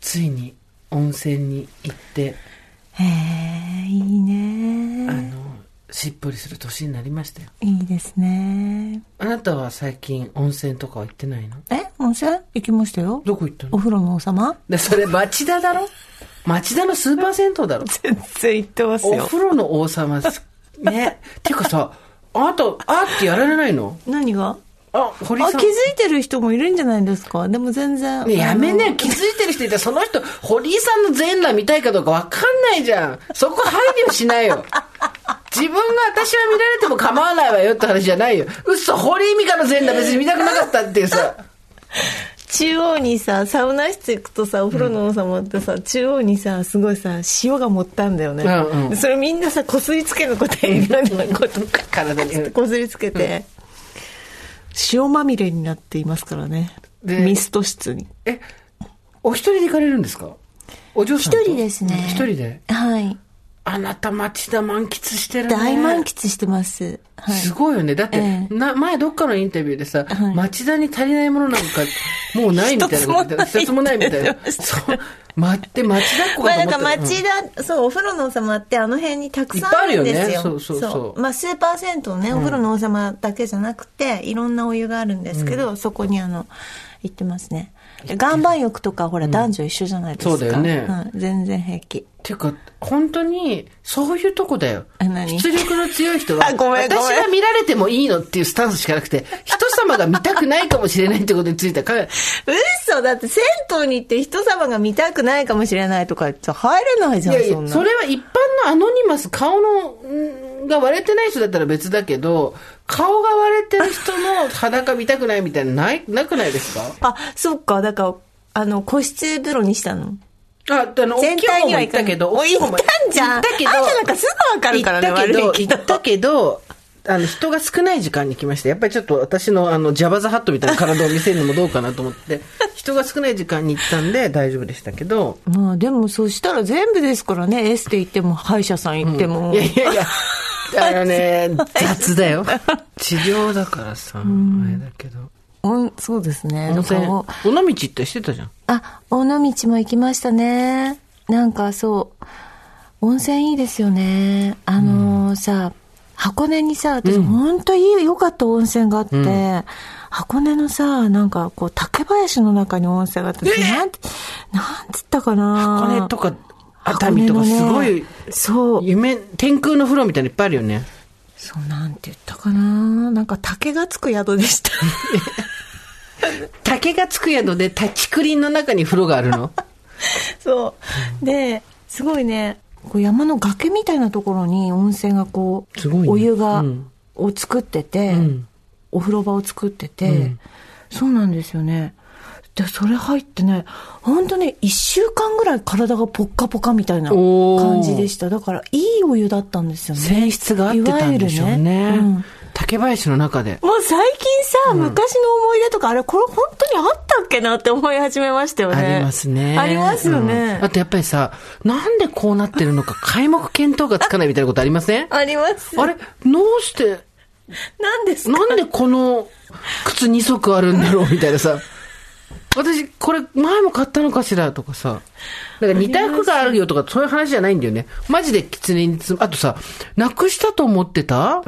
ついに温泉に行って、へえいいね。あの、しっぽりする年になりましたよ。いいですね。あなたは最近温泉とかは行ってないの？え温泉？行きましたよ。どこ行ったの？お風呂の王様？で、それ町田だろ？町田のスーパー銭湯だろ 全然行ってますおよ風呂の王様す、ね。っ ていうかさ、あなた、あってやられないの？何が？あ、堀さん。あ気づいてる人もいるんじゃないですか？でも全然ね、やめね気づいてる人いたら、その人、堀井さんの全裸見たいかどうかわかんないじゃん。そこ配慮しないよ。自分が私は見られても構わないわよって話じゃないよ。嘘、堀井美香の全裸別に見たくなかったっていうさ。中央にさサウナ室行くとさお風呂の王様ってさ、中央にさすごいさ塩が盛ったんだよね、うんうん。でそれみんなさこすりつけることいろんなこと 体に。こすりつけて、塩まみれになっていますからね。でミスト室に。え、お一人で行かれるんですか？お嬢さんと？一人ですね。一人で？はいあなた町田満喫してるね。大満喫してます。はい。すごいよね。だって、ええ。な、前どっかのインタビューでさ、はい。町田に足りないものなんか、もうないみたいなこと言ってた。一つもない。みたいな。そう。待って、町田っ子まあなんか町田、そう、お風呂の王様ってあの辺にたくさんあるんですよ。いっぱいあるよね。そうそうそう。まあスーパー銭湯ね、お風呂の王様だけじゃなくて、いろんなお湯があるんですけど、そこにあの、行ってますね。岩盤浴とかほら男女一緒じゃないですか。そうだよねはい全然平気。っていうか、本当に、そういうとこだよ。出力の強い人は、あごめんごめん私が見られてもいいのっていうスタンスしかなくて、人様が見たくないかもしれないってことについてはか、嘘だって銭湯に行って人様が見たくないかもしれないとか言って入れないじゃん、いやいや、そんな。それは一般のアノニマス、顔の、んが割れてない人だったら別だけど、顔が割れてる人の裸見たくないみたいな、ない、なくないですか？あ、そっか、だから、あの、個室風呂にしたの？あ、あの、大全体には行ったけど、行ったんじゃん。行ったけど、あんたなんかすぐわかるからね行ったけど、悪いけど。行ったけど、あの、人が少ない時間に来ました。やっぱりちょっと私のあの、ジャバザハットみたいな体を見せるのもどうかなと思って、人が少ない時間に行ったんで大丈夫でしたけど、まあでもそしたら全部ですからね。エステ行っても歯医者さん行っても、いやいやいや、あのね、雑だよ。治療だからさ、あれだけど。おんそうですね。温泉、尾道行ってしてたじゃん？あ、尾道も行きましたね。なんかそう、温泉いいですよね。あのーさ、箱根にさ、私、ほんといい、良かった温泉があって、箱根のさ、なんかこう、竹林の中に温泉があって、なんて、なんつったかな箱根とか、熱海とかすごい、そう。夢、天空の風呂みたいなのいっぱいあるよね。そう、なんて言ったかななんか竹がつく宿でした。竹がつく宿で、竹林の中に風呂があるの？そう。で、すごいね、こう山の崖みたいなところに温泉がこう、ねお湯が、うんを作ってて、んお風呂場を作ってて、うんそうなんですよね。で、それ入ってね、本当ね、一週間ぐらい体がポッカポカみたいな感じでした。だから、いいお湯だったんですよね。泉質が合ってたんでしょうね。うん竹林の中で。もう最近さ、昔の思い出とか、あれ、これ本当にあったっけなって思い始めましたよね。ありますね。ありますよね。うんあとやっぱりさ、なんでこうなってるのか、皆目見当がつかないみたいなことありません？あります。あれどうして、何ですか？なんでこの靴2足あるんだろうみたいなさ。私、これ前も買ったのかしらとかさ。だか似た服があるよとか、そういう話じゃないんだよね。マジで狐につ、あとさ、なくしたと思ってた？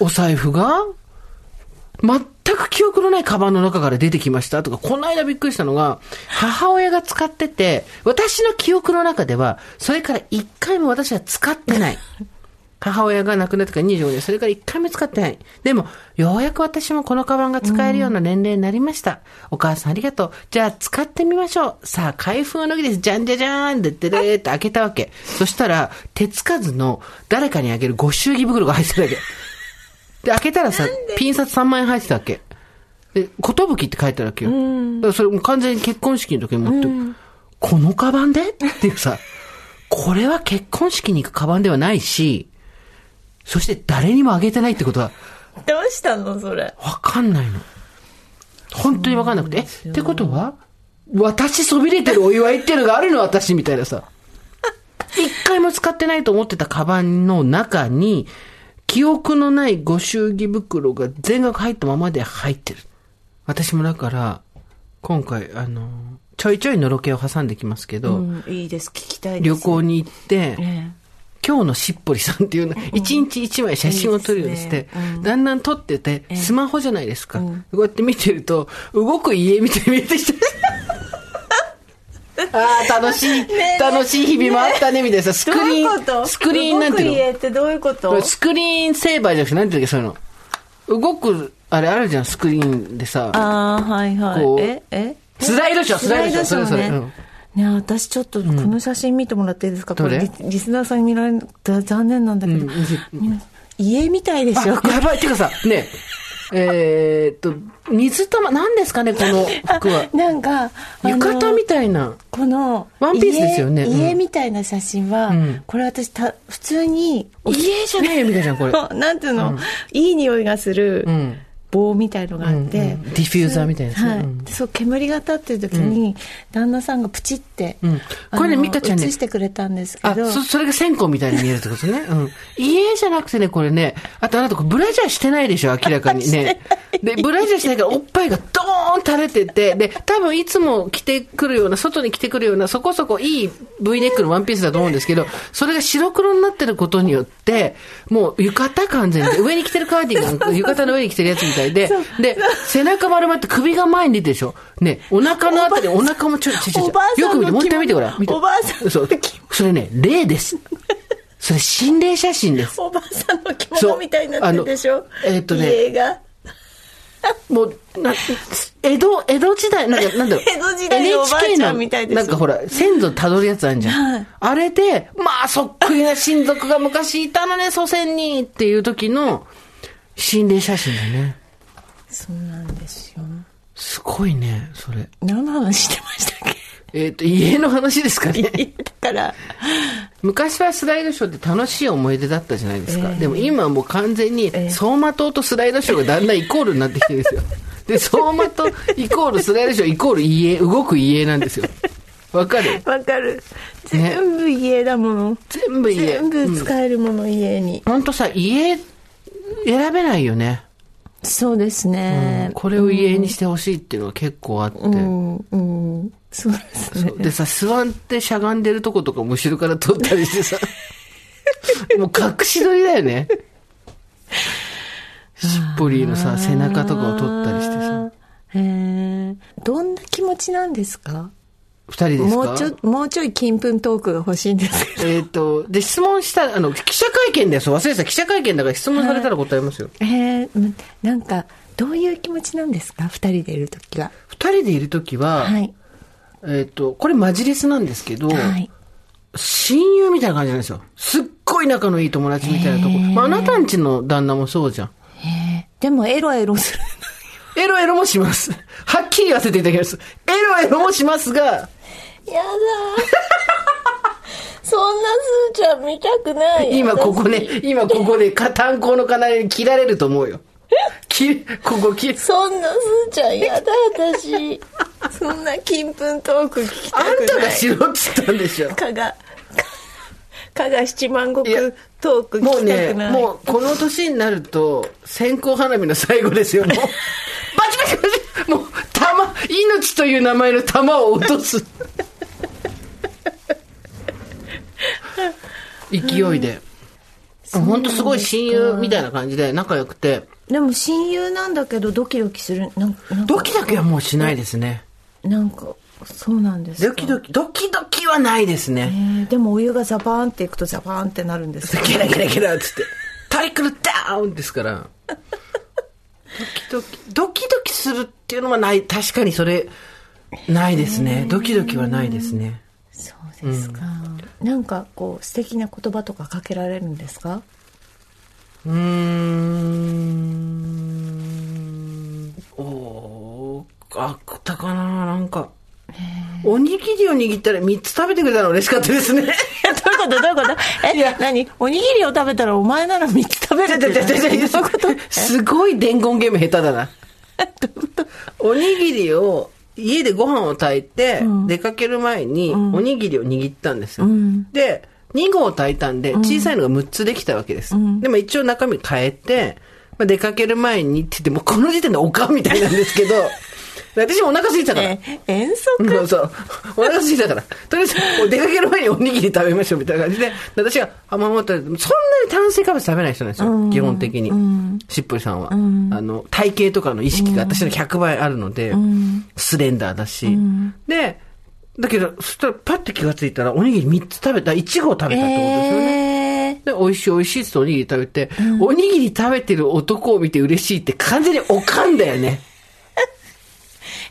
お財布が？全く記憶のないカバンの中から出てきましたとか、この間びっくりしたのが、母親が使ってて、私の記憶の中では、それから一回も私は使ってない。母親が亡くなってから25年、それから一回も使ってない。でも、ようやく私もこのカバンが使えるような年齢になりました。お母さんありがとう。じゃあ使ってみましょう。さあ、開封の儀です。じゃんじゃじゃーんでってれーって開けたわけ。そしたら、手つかずの誰かにあげるご祝儀袋が入ってたわけ。で、開けたらさ、ピン札3万円入ってたわけ。で、ことぶきって書いてあるわけよ。だからそれもう完全に結婚式の時に持ってる。このカバンで？っていうさ、これは結婚式に行くカバンではないし、そして誰にもあげてないってことはどうしたのそれ？わかんないの。本当にわかんなくて。えってことは私そびれてるお祝いっていうのがあるの私みたいなさ。一回も使ってないと思ってたカバンの中に、記憶のないご祝儀袋が全額入ったままで入ってる。私もだから、今回、あの、ちょいちょいのろけを挟んできますけど、うん、いいです。聞きたいです。旅行に行って、ええ今日のしっぽりさんっていうの、一日一枚写真を撮るようにしてだんだん撮ってて、スマホじゃないですか。うん。こうやって見てると、動く家みたいに見えてきて。ああ、楽しい、ね楽しい日々もあったね、みたいな。さ、スクリーン、スクリーンなんていう動く家ってどういうこと？のスクリーンセーバーじゃなくて、なんていうか、そういうの。動く、あれあるじゃん、スクリーンでさ。ああ、はいはい。こう。ええ？スライドショー、スライドショー、それそれ。ね私ちょっとこの写真見てもらっていいですか、これリリスナーさんに見られると残念なんだけど、家みたいでしょ？あ、やばい。てかさ、ね、えーっと、水玉、何ですかね、この服は？なんか、浴衣みたいな。この、ワンピースですよね。家みたいな写真は、うん。これ私た、普通に、家じゃねえみたいじゃん、これ。なんていうの、いい匂いがする。うん。棒みたいのがあって、うんうん。ディフューザーみたいなやつね。はい。うん。そう煙が立ってる時に、旦那さんがプチって、うん。これねあのミカちゃんね。映してくれたんですけあ、どそ、それが線香みたいに見えるってことね。うん。家じゃなくてね、これね、あとあなたブラジャーしてないでしょ、明らかにね。で、ブラジャーしてないからおっぱいがドーン垂れてて、で、多分いつも着てくるような、外に着てくるような、そこそこいい V ネックのワンピースだと思うんですけど、それが白黒になってることによって、もう浴衣完全に、上に着てるカーディガン、浴衣の上に着てるやつみたいで、で、背中丸まって首が前に出てるでしょ。ね、お腹のあたり、お腹もちょ、ちょ、ちょ、よく見て、もう一回見てごらん。見ておばあさんのそう。それね、霊です。それ心霊写真です。おばあさんの着物みたいになってるでしょえーっとね家が。もう、な、江戸、江戸時代、なんか、なんだろう。江戸時代のおばあちゃんみたいですなんかほら、先祖たどるやつあるじゃん。はいあれで、まあ、そっくりな親族が昔いたのね、祖先にっていう時の心霊写真だね。そうなんですよ。すごいね、それ。何の話してましたっえっ、と、家の話ですかね。けだから、昔はスライドショーって楽しい思い出だったじゃないですか。ええでも今はもう完全にええ走馬灯とスライドショーがだんだんイコールになってきてるんですよ。で、走馬灯イコールスライドショーイコール家、動く家なんですよ。わかる？わかる。全部家だもの。全部家。全部使えるもの、家に。ほんとさ、家、選べないよね。そうですね。これを家にしてほしいっていうのが結構あって。うん、うん。そうですね。でさ、座ってしゃがんでるとことかも後ろから撮ったりしてさ。もう隠し撮りだよね。しっぽりのさ、背中とかを撮ったりしてさ。へえ。どんな気持ちなんですか？二人ですか？もうちょ、もうちょい金粉トークが欲しいんですけど。えっ、と、で、質問した、あの、記者会見です。忘れてた。記者会見だから質問されたら答えますよ。えー、うんなんか、どういう気持ちなんですか？二人でいるときは。二人でいるときは、はい。えっ、と、これマジレスなんですけど、はい。親友みたいな感じなんですよ。すっごい仲のいい友達みたいなとこ。まあ、あなたんちの旦那もそうじゃん。えー、でもエロエロする。エロエロもします。はっきり言わせていただきます。エロエロもしますが、やだ そんなすーちゃん見たくない 今ここね、今ここでか 炭鉱の金に切られると思うよ。切、ここ切、そんなすーちゃんやだ私そんな金粉トーク聞きたくあないんたがしろっつったんでしょ。かがかが七万石トーク聞きたくもうね、ないもうこの年になると、線香花火の最後ですよ、もう。バチバチバチもう、玉、命という名前の玉を落とす。勢いで。本当すごい親友みたいな感じで仲良くて、でも親友なんだけどドキドキするなんかドキドキはもうしないですね。なんかそうなんですかドキドキ、ドキドキはないですえね。ーでもお湯がザバーンっていくとザバーンってなるんですよ ゲラゲラゲラっつって。タイクルダウンですから。ドキドキ、ドキドキするっていうのはない。確かにそれ、ないですね。ドキドキはないですね。そうですか、なんかこう素敵な言葉とかかけられるんですか？うーん。おー、あったかななんか。おにぎりを握ったら3つ食べてくれたの嬉しかったですね。どういうこと？どういうこと？え何？おにぎりを食べたらお前なら3つ食べるってどういうことすごい伝言ゲーム下手だな。おにぎりを、家でご飯を炊いて、出かける前に、おにぎりを握ったんですよ。で、2合炊いたんで、小さいのが6つできたわけです。でも一応中身変えて、まあ、出かける前にって言って、もうこの時点でおかんみたいなんですけど、私もお腹空いてたから。え遠足？そうそう。お腹空いたから。とりあえず、もう出かける前におにぎり食べましょうみたいな感じで、で私が、あ、まあ、また、そんなに炭水化物食べない人なんですよ。基本的に。しっぽりさんは。あの、体型とかの意識が私の100倍あるので、スレンダーだし。で、だけど、そしたらパッて気がついたら、おにぎり3つ食べた、1合食べたってことですよね。えーで、美味しい美味しいっておにぎり食べて、おにぎり食べてる男を見て嬉しいって完全におかんだよね。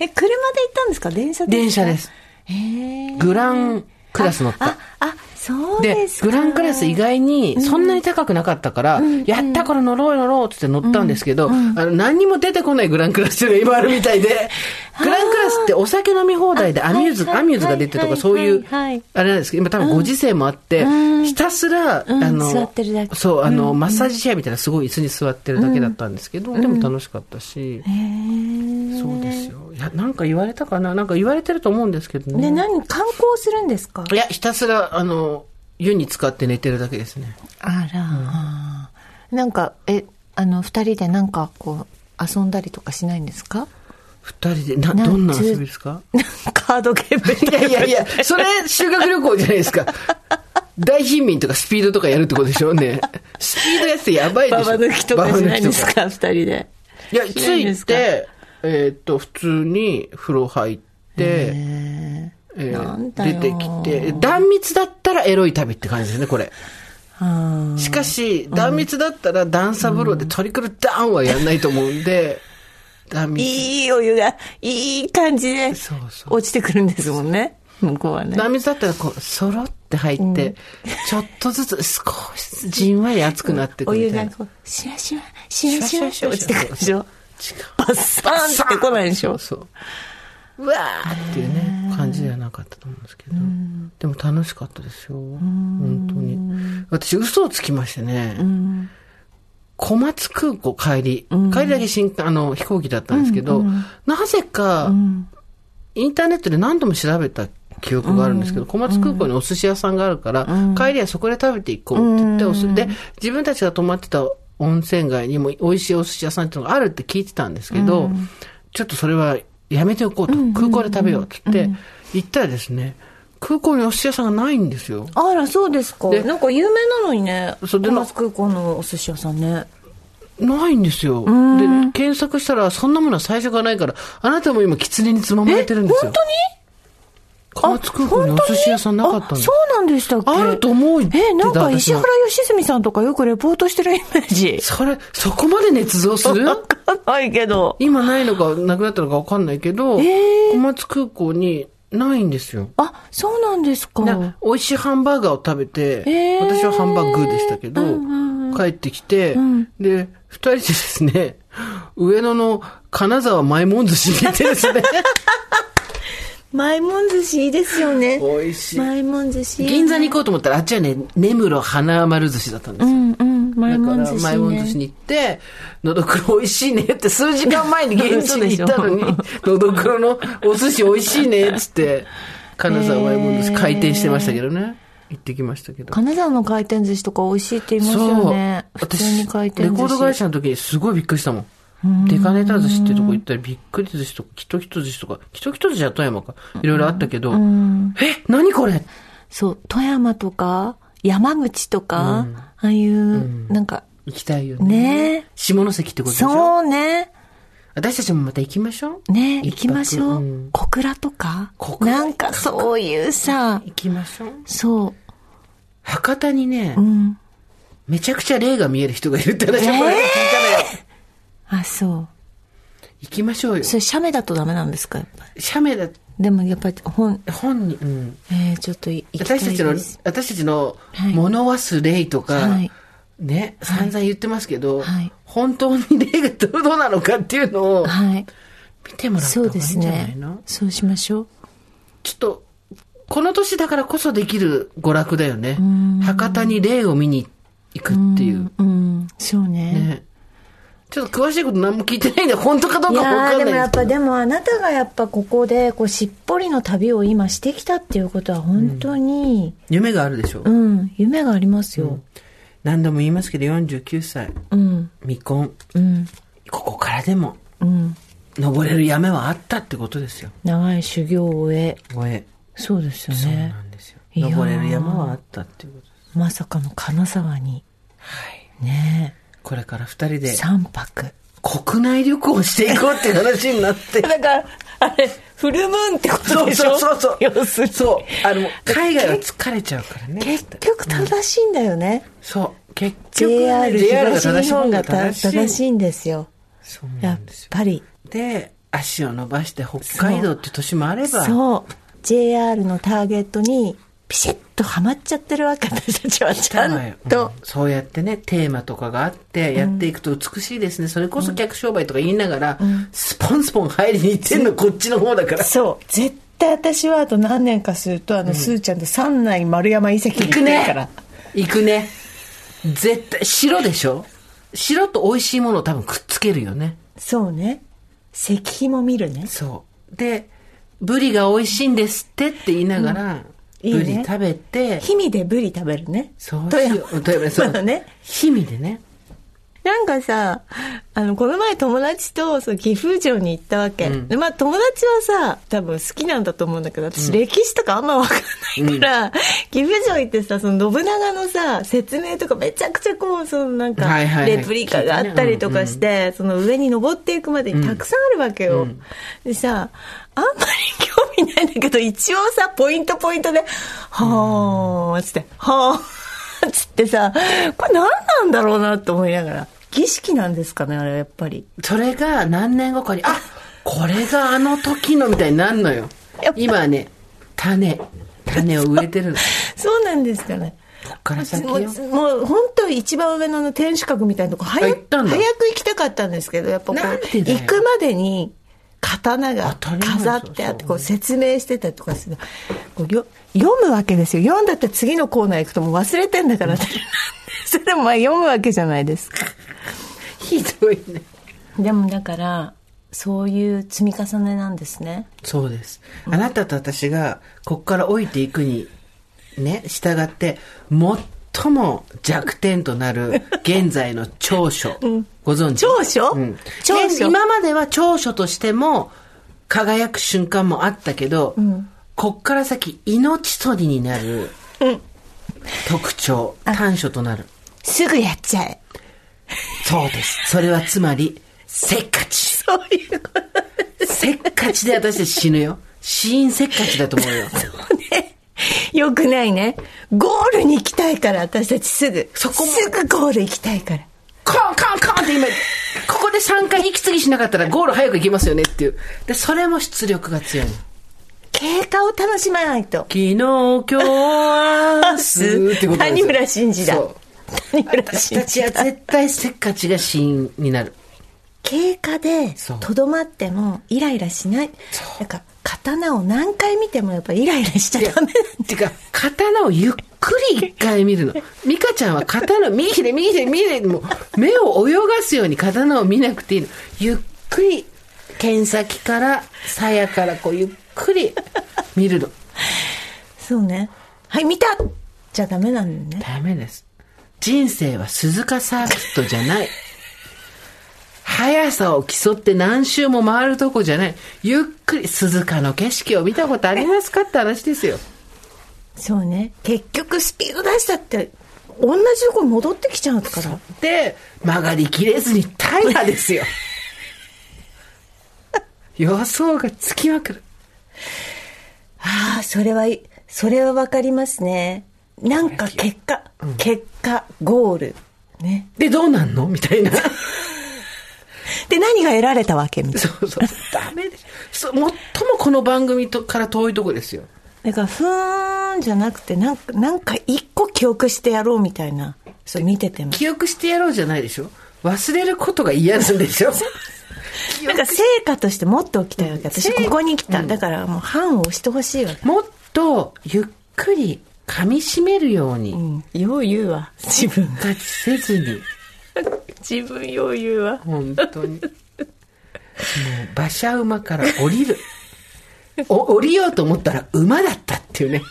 え車で行ったんですか？電車で電車です。えー。グランクラス乗った。ああそうでですか。グランクラス意外にそんなに高くなかったから、やったこれ乗ろう乗ろうってって乗ったんですけど、あの何にも出てこないグランクラスが今あるみたいで、グランクラスってお酒飲み放題でアミューズ、アミューズが出てとかそういう、あれなんですけど、今多分ご時世もあって、ひたすら、うんあの、座ってるだけ。そう、あの、マッサージチェアみたいなすごい椅子に座ってるだけだったんですけど、でも楽しかったし、そうですよ。なんか言われたかな？なんか言われてると思うんですけどね。で何観光するんですか？いや、ひたすら、あの、湯に使って寝てるだけですね。あら、なんかえあの二人でなんかこう遊んだりとかしないんですか？二人で、な、どんな遊びですか？カードゲームいやいやいや、それ修学旅行じゃないですか。大貧民とかスピードとかやるってことでしょうね。スピードやってやばいでしょ。ババ抜きとかしないんですか二人で。いや、しついて、えーっと、普通に風呂入って、ええー出てきて、断蜜だったらエロい旅って感じですね、これ。ー、しかし、断蜜だったら段差風呂でトリクルダウンはやんないと思うんで、断蜜。いいお湯がいい感じで落ちてくるんですもんね。向こうはね。断蜜だったらこう、そろって入って、ちょっとずつ少しずつじんわり熱くなってくおるみたいな。湯がこうシュワシュワシュワシュワって落ちてくるでしょ。バッサーンって来ないでしょそうそう。うわーっていうね、感じではなかったと思うんですけど。でも楽しかったですよ。本当に。私、嘘をつきましてね。小松空港帰り。帰りだけ新、あの、飛行機だったんですけど、なぜか、インターネットで何度も調べた記憶があるんですけど、小松空港にお寿司屋さんがあるから、帰りはそこで食べていこうって言って、で、自分たちが泊まってた温泉街にも美味しいお寿司屋さんっていうのがあるって聞いてたんですけど、ちょっとそれはやめておこうと、空港で食べようって言って、行ったらですね、空港にお寿司屋さんがないんですよ。あら、そうですか。でなんか有名なのにね、小松空港のお寿司屋さんね。ないんですよ。で、検索したら、そんなものは最初からないから、あなたも今、狐につままれてるんですよ。本当に？小松空港にお寿司屋さんなかったんですあそうなんでしたっけ？あると思うえ、なんか石原良純さんとかよくレポートしてるイメージ。それ、そこまで捏造する？わかんないけど。今ないのか、なくなったのかわかんないけど、えー。小松空港にないんですよ。あ、そうなんですか。な美味しいハンバーガーを食べて、えー。私はハンバーグでしたけど、帰ってきて、で、二人でですね、上野の金沢前門寿司に行ってですね、マイモン寿司いいですよね。美味しい。マイモン寿司。銀座に行こうと思ったら、あっちはね、根室花丸寿司だったんですよ。うんうん、マイだから、モン寿司、ね。前門寿司に行って、のどくろ美味しいねって数時間前に 現地に行ったのに、のどくろのお寿司美味しいねっつって、金沢前門寿司開店してましたけどね。行ってきましたけど。金沢の回転寿司とか美味しいって言いますよね。普通に回転寿司。レコード会社の時にすごいびっくりしたもん。デカネタ寿司ってとこ行ったらびっくり寿司とか、キトキト寿司とか、キトキト寿司は富山か。いろいろあったけど、え、何これ？そう、富山とか、山口とか、ああいう、なんか、行きたいよね。ね下関ってことでしょ？そうね。私たちもまた行きましょう。ね行きましょう。うん小倉とか小倉？なんかそういうさ、行きましょう。そ博多にね、う。うん。めちゃくちゃ霊が見える人がいるって話を聞いた。あ、そう。行きましょうよ。それ、写メだとダメなんですかやっぱり？写メだ、でもやっぱり本、本に、うん。えー、ちょっとい行きたい。私たちの、私たちのはい物忘す霊とか、はいね、散々言ってますけど、はい本当に霊がどうなのかっていうのをはい。見てもらったそう方がいいんじゃなですねいの、。そうしましょう。ちょっと、この年だからこそできる娯楽だよね。博多に霊を見に行くっていう。うん、そうね。ね。ちょっと詳しいこと何も聞いてないんで、本当かどういかわやーでもかんないですけどやっぱでもあなたがやっぱここでこうしっぽりの旅を今してきたっていうことは本当に夢があるでしょ？う。うん、夢がありますよ何度も言いますけど、49歳、うん未婚。うんここからでも、うん登れる山はあったってことですよ。長い修行を終えごえ。そうですよそうねなんですよ。登れる山はあったっていうことです。まさかの金沢にはい。ねこれから二人で3泊国内旅行をしていこうっていう話になって。だからあれフルムーンってことそうでしょ？そうそうそう。要するにそう。あの、海外は疲れちゃうからね。結局正しいんだよね、そう。結局、ね、JR 東日本がた正しい。んですよそうやっ。ぱりで、足を伸ばして北海道って年もあれば、そう JR のターゲットにピシッとはまっちゃってるわけ私たちは。ちゃんと、うん。そうやってね、テーマとかがあって、やっていくと美しいですね。それこそ客商売とか言いながら、スポンスポン入りに行ってんのこっちの方だから。そう。絶対私はあと何年かするとあの、スーちゃんと三内丸山遺跡に行行くねくから。行くね。絶対、白でしょ？白と美味しいものを多分くっつけるよね。そうね。石碑も見るね。そう。で、ブリが美味しいんですってって言いながら、ブリ食べて、氷見でブリ食べるねそうしよう。そう。ね氷見でね。なんかさ、あの、この前友達と、そう、岐阜城に行ったわけ。うん。でまあ、友達はさ、多分好きなんだと思うんだけど、私、歴史とかあんまわかんないから、岐阜城行ってさ、その信長のさ、説明とかめちゃくちゃこう、そのなんか、レプリカがあったりとかして、その上に登っていくまでにたくさんあるわけよ。でさ、あんまり興味ないんだけど、一応さ、ポイントポイントで、はー、つって、はー、つってさ、これ何なんだろうなって思いながら。儀式なんですかね、あれ、やっぱり。それが何年後かに、あこれがあの時のみたいになるのよ。今はね、種、種を植えてるの。こ そうなんですかね。っから先もう本当一番上の天守閣みたいなとこ早あ行ったんだ早く行きたかったんですけどやっぱこう行くまでに刀が飾ってあってこう説明してたりとかするこうよ読むわけですよ。読んだって次のコーナー行くともう忘れてんだから それもまあ読むわけじゃないです。かひどいね。でもだからそういう積み重ねなんですね。そうです。あなたと私が、こっから老いていくに、ね、従って、最も弱点となる現在の長所。ご存知？長所？うん。長所。現今までは長所としても輝く瞬間もあったけど、こっから先命取りになる特徴、短所となる。すぐやっちゃえ。そうです。それはつまり、せっかち。そういうこと。せっかちで私たち死ぬよ。死因せっかちだと思うよ。ね。よくないね。ゴールに行きたいから、私たちすぐ。そこもすぐゴール行きたいから。コンコンコンって今、ここで3回息継ぎしなかったらゴール早く行けますよねっていう。で、それも出力が強いの。経過を楽しまないと。昨日、今日、明日ってことですよ谷村新司だそう。谷村私新司たちは絶対せっかちが死因になる。経過でとどまってもイライラしない。なんか刀を何回見てもやっぱイライラしちゃダメなんてか、刀をゆっくり一回見るの。美香ちゃんは刀を右左右左右左もう目を泳がすように刀を見なくていいの。ゆっくり、剣先から、鞘からこうゆっくり見るの。そうね。はい、見たじゃダメなんね。ダメです。人生は鈴鹿サーキットじゃない。速さを競って何周も回るとこじゃない。ゆっくり鈴鹿の景色を見たことありますかって話ですよ。そうね。結局スピード出したって、同じとこに戻ってきちゃうから。で、曲がりきれずに大破ですよ。予想がつきまくる。ああ、それは、それはわかりますね。なんか結果、結果、ゴール。ね。で、どうなんの？みたいな。で、何が得られたわけみたいな。そうそう。ダメです。そう最もこの番組とから遠いとこですよ。だから、ふーんじゃなくて、なんか、なんか一個記憶してやろうみたいな。そう、見てても。記憶してやろうじゃないでしょ？忘れることが嫌なんでしょ？なんか成果として持っておきたいわけ。私、ここに来た。だから、もう、判を押してほしいわけ。もっとゆっくり噛み締めるように、うん。よう言うわ。自分。ガチせずに、自分よう言うわ。本当に。もう、馬車馬から降りる。お降りようと思ったら馬だったっていうね。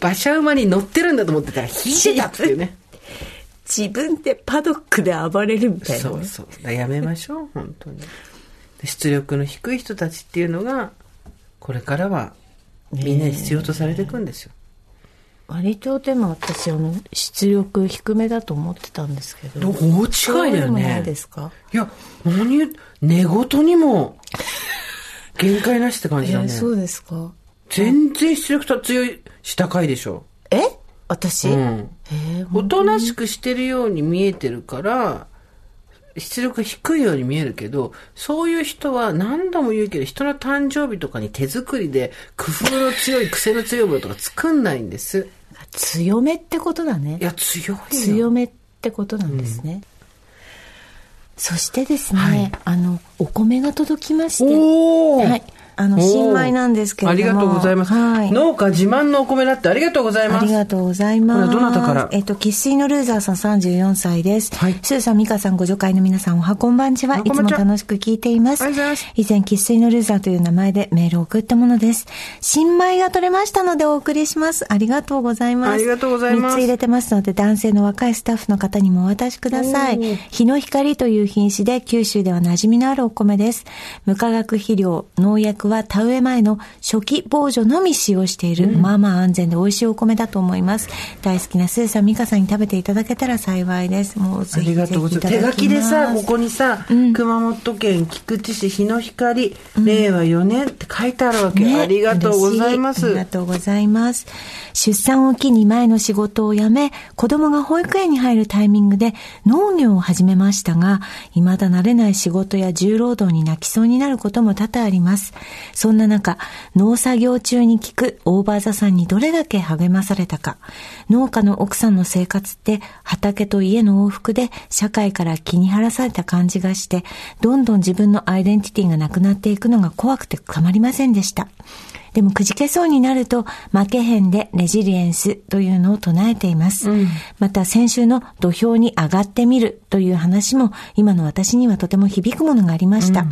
馬車馬に乗ってるんだと思ってたら引いてたっていうね。自分でパドックで暴れるみたいなね。そうそう。やめましょう、本当に。で出力の低い人たちっていうのが、これからはみんなに必要とされていくんですよ。割とでも私あの出力低めだと思ってたんですけど大違いだよねで。すか？いや、何言う、寝言にも、限界なしって感じだね。えそうですか？全然出力と強いし高いでしょ。え私、うん。えーおとなしくしてるように見えてるから、出力が低いように見えるけど、そういう人は何度も言うけど、人の誕生日とかに手作りで工夫の強い、癖の強いものとか作んないんです。強めってことだね。いや、強いよ。強めってことなんですね、そしてですね、はい。あのお米が届きまして。はいあの新米なんですけれどもありがとうございます。はい農家自慢のお米だってありがとうございます。ありがとうございます。どなたから？えっと、生粋のルーザーさん34歳です。はいスーさん、ミカさん、ご助会の皆さん、おはこんばんちは。いつも楽しく聞いています。ありがとうございます以前、生粋のルーザーという名前でメールを送ったものです。新米が取れましたのでお送りします。ありがとうございます。ありがとうございます3つ入れてますので、男性の若いスタッフの方にもお渡しください。日の光という品種で、九州では馴染みのあるお米です。無化学肥料、農薬は田植え前の初期防除のみ使用している、まあまあ安全で美味しいお米だと思います。大好きなスーさん、ミカさんに食べていただけたら幸いです。もうあぜひりがとうございます。手書きでさ、ここにさ、熊本県菊池市日の光、令和4年って書いてあるわけ。ねありがとうございます。ありがとうございます。出産を機に前の仕事を辞め、子供が保育園に入るタイミングで農業を始めましたが、未だ慣れない仕事や重労働に泣きそうになることも多々あります。そんな中、農作業中に聞くオーバーザさんにどれだけ励まされたか。農家の奥さんの生活って畑と家の往復で社会から気に晴らされた感じがして、どんどん自分のアイデンティティがなくなっていくのが怖くてたまりませんでした。でもくじけそうになると負けへんでレジリエンスというのを唱えています。また先週の土俵に上がってみるという話も今の私にはとても響くものがありました。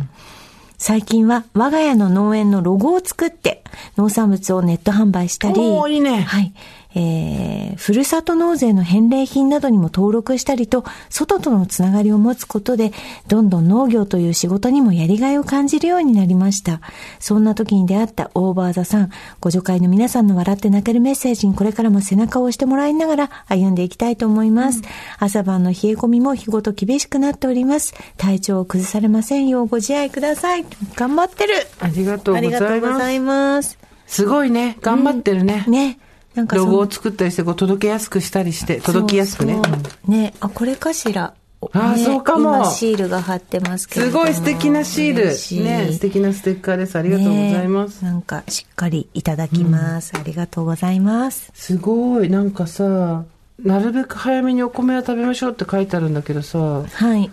最近は我が家の農園のロゴを作って農産物をネット販売したり、いいねはい。えー、ふるさと納税の返礼品などにも登録したりと、外とのつながりを持つことで、どんどん農業という仕事にもやりがいを感じるようになりました。そんな時に出会ったオーバーザさん、ご助会の皆さんの笑って泣けるメッセージにこれからも背中を押してもらいながら歩んでいきたいと思います。朝晩の冷え込みも日ごと厳しくなっております。体調を崩されませんようご自愛ください。頑張ってるありがとうございます。ありがとうございます。すごいね。頑張ってるね。ね。なんかロゴを作ったりして、こう届けやすくしたりして、届きやすくね。そうそうね、あ、これかしら。あねそうかも今シールが貼ってますけどもごい素敵なシール。ね、素敵なステッカーです。ありがとうございます。ねなんかしっかりいただきます。ありがとうございます。すごい、なんかさ、なるべく早めにお米は食べましょうって書いてあるんだけどさ、はい。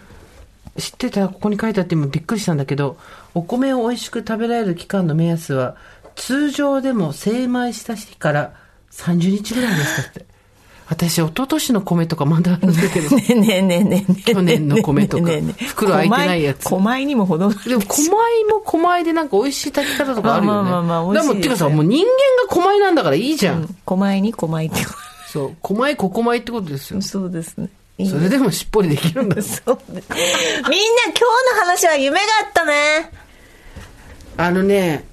知ってた？ここに書いてあって今びっくりしたんだけど、お米を美味しく食べられる期間の目安は、通常でも精米した日から30日ぐらいですかって。私、一昨年の米とかまだあるんだけど、ねえねえねえねえ去年の米とか袋開いてないやつ小米にも程があるでも、狛米も狛米でなんか美味しい炊き方とかあるよね。まあまあまあまあ美味しいでも、てかさ、もう人間が狛米なんだからいいじゃん。小米に小米ってこそう。狛米、小米ってことですよと。。そうですね。いいそれでもしっぽりできるんだ。そうみんな今日の話は夢があったね。あのね、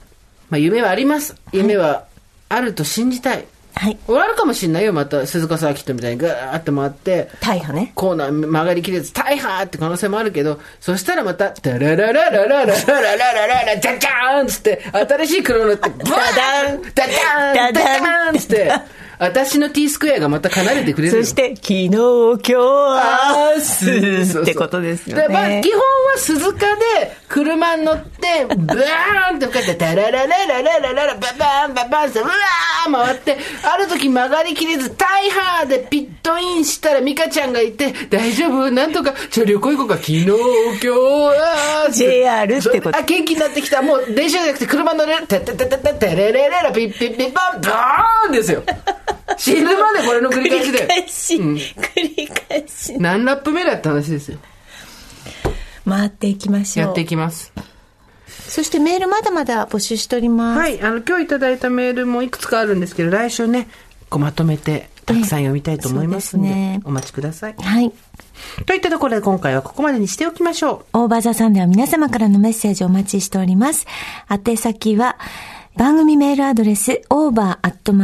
まあ夢はあります。夢はあると信じたい。はい。終わるかもしんないよ、また鈴鹿サーキットみたいにガーって回って、大破ね。コーナー曲がりきれず大破って可能性もあるけど、そしたらまた、ダララララララララララララジャジャーンつって、新しい車乗って、ブワーンダダーンダダーンつって、私の T スクエアがまた奏でてくれるよ。そして、昨日、今日、明日ってことですよでまあ、ね基。本は鈴鹿で車に乗って、ブーンって吹かれて、ダララララララララ、ババーンババーンって、うわー回って、ある時曲がりきれず、大破でピットインしたらミカちゃんがいて、大丈夫？なんとか、じゃあ旅行行こうか、昨日、今日、あー JR ってことあ、元気になってきた。もう電車じゃなくて車乗れる。てってってってって、てれれれら、ピッピッピッパン、ドーンですよ。死ぬまでこれの繰り返し繰りで。返し、うん繰り返し。何ラップ目だって話ですよ。回っていきましょう。やっていきます。そしてメールまだまだ募集しております。はい、あの、今日いただいたメールもいくつかあるんですけど、来週ね、こうまとめて、たくさん読みたいと思いますんで、ねお待ちください。はい。といったところで今回はここまでにしておきましょオーバーザさんでは皆様からのメッセージをお待ちしております。宛先は、番組メールアドレス、over.tbs.co.jp、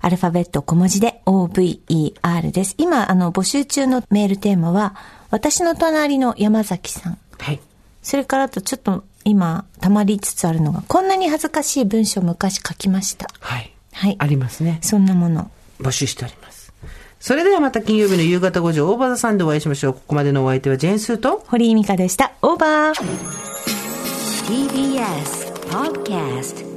アルファベット小文字で over です。今、あの、募集中のメールテーマは、私の隣の山崎さん。う。はい。それからあとちょっと今、溜まりつつあるのが、こんなに恥ずかしい文章を昔書きました。はい。はいありますね。そんなもの。募集しております。それではまた金曜日の夕方5時、大場座さんでお会いしましょう。ここまでのお相手はジェーンスーと、堀井美香でした。オーバー TBS Podcast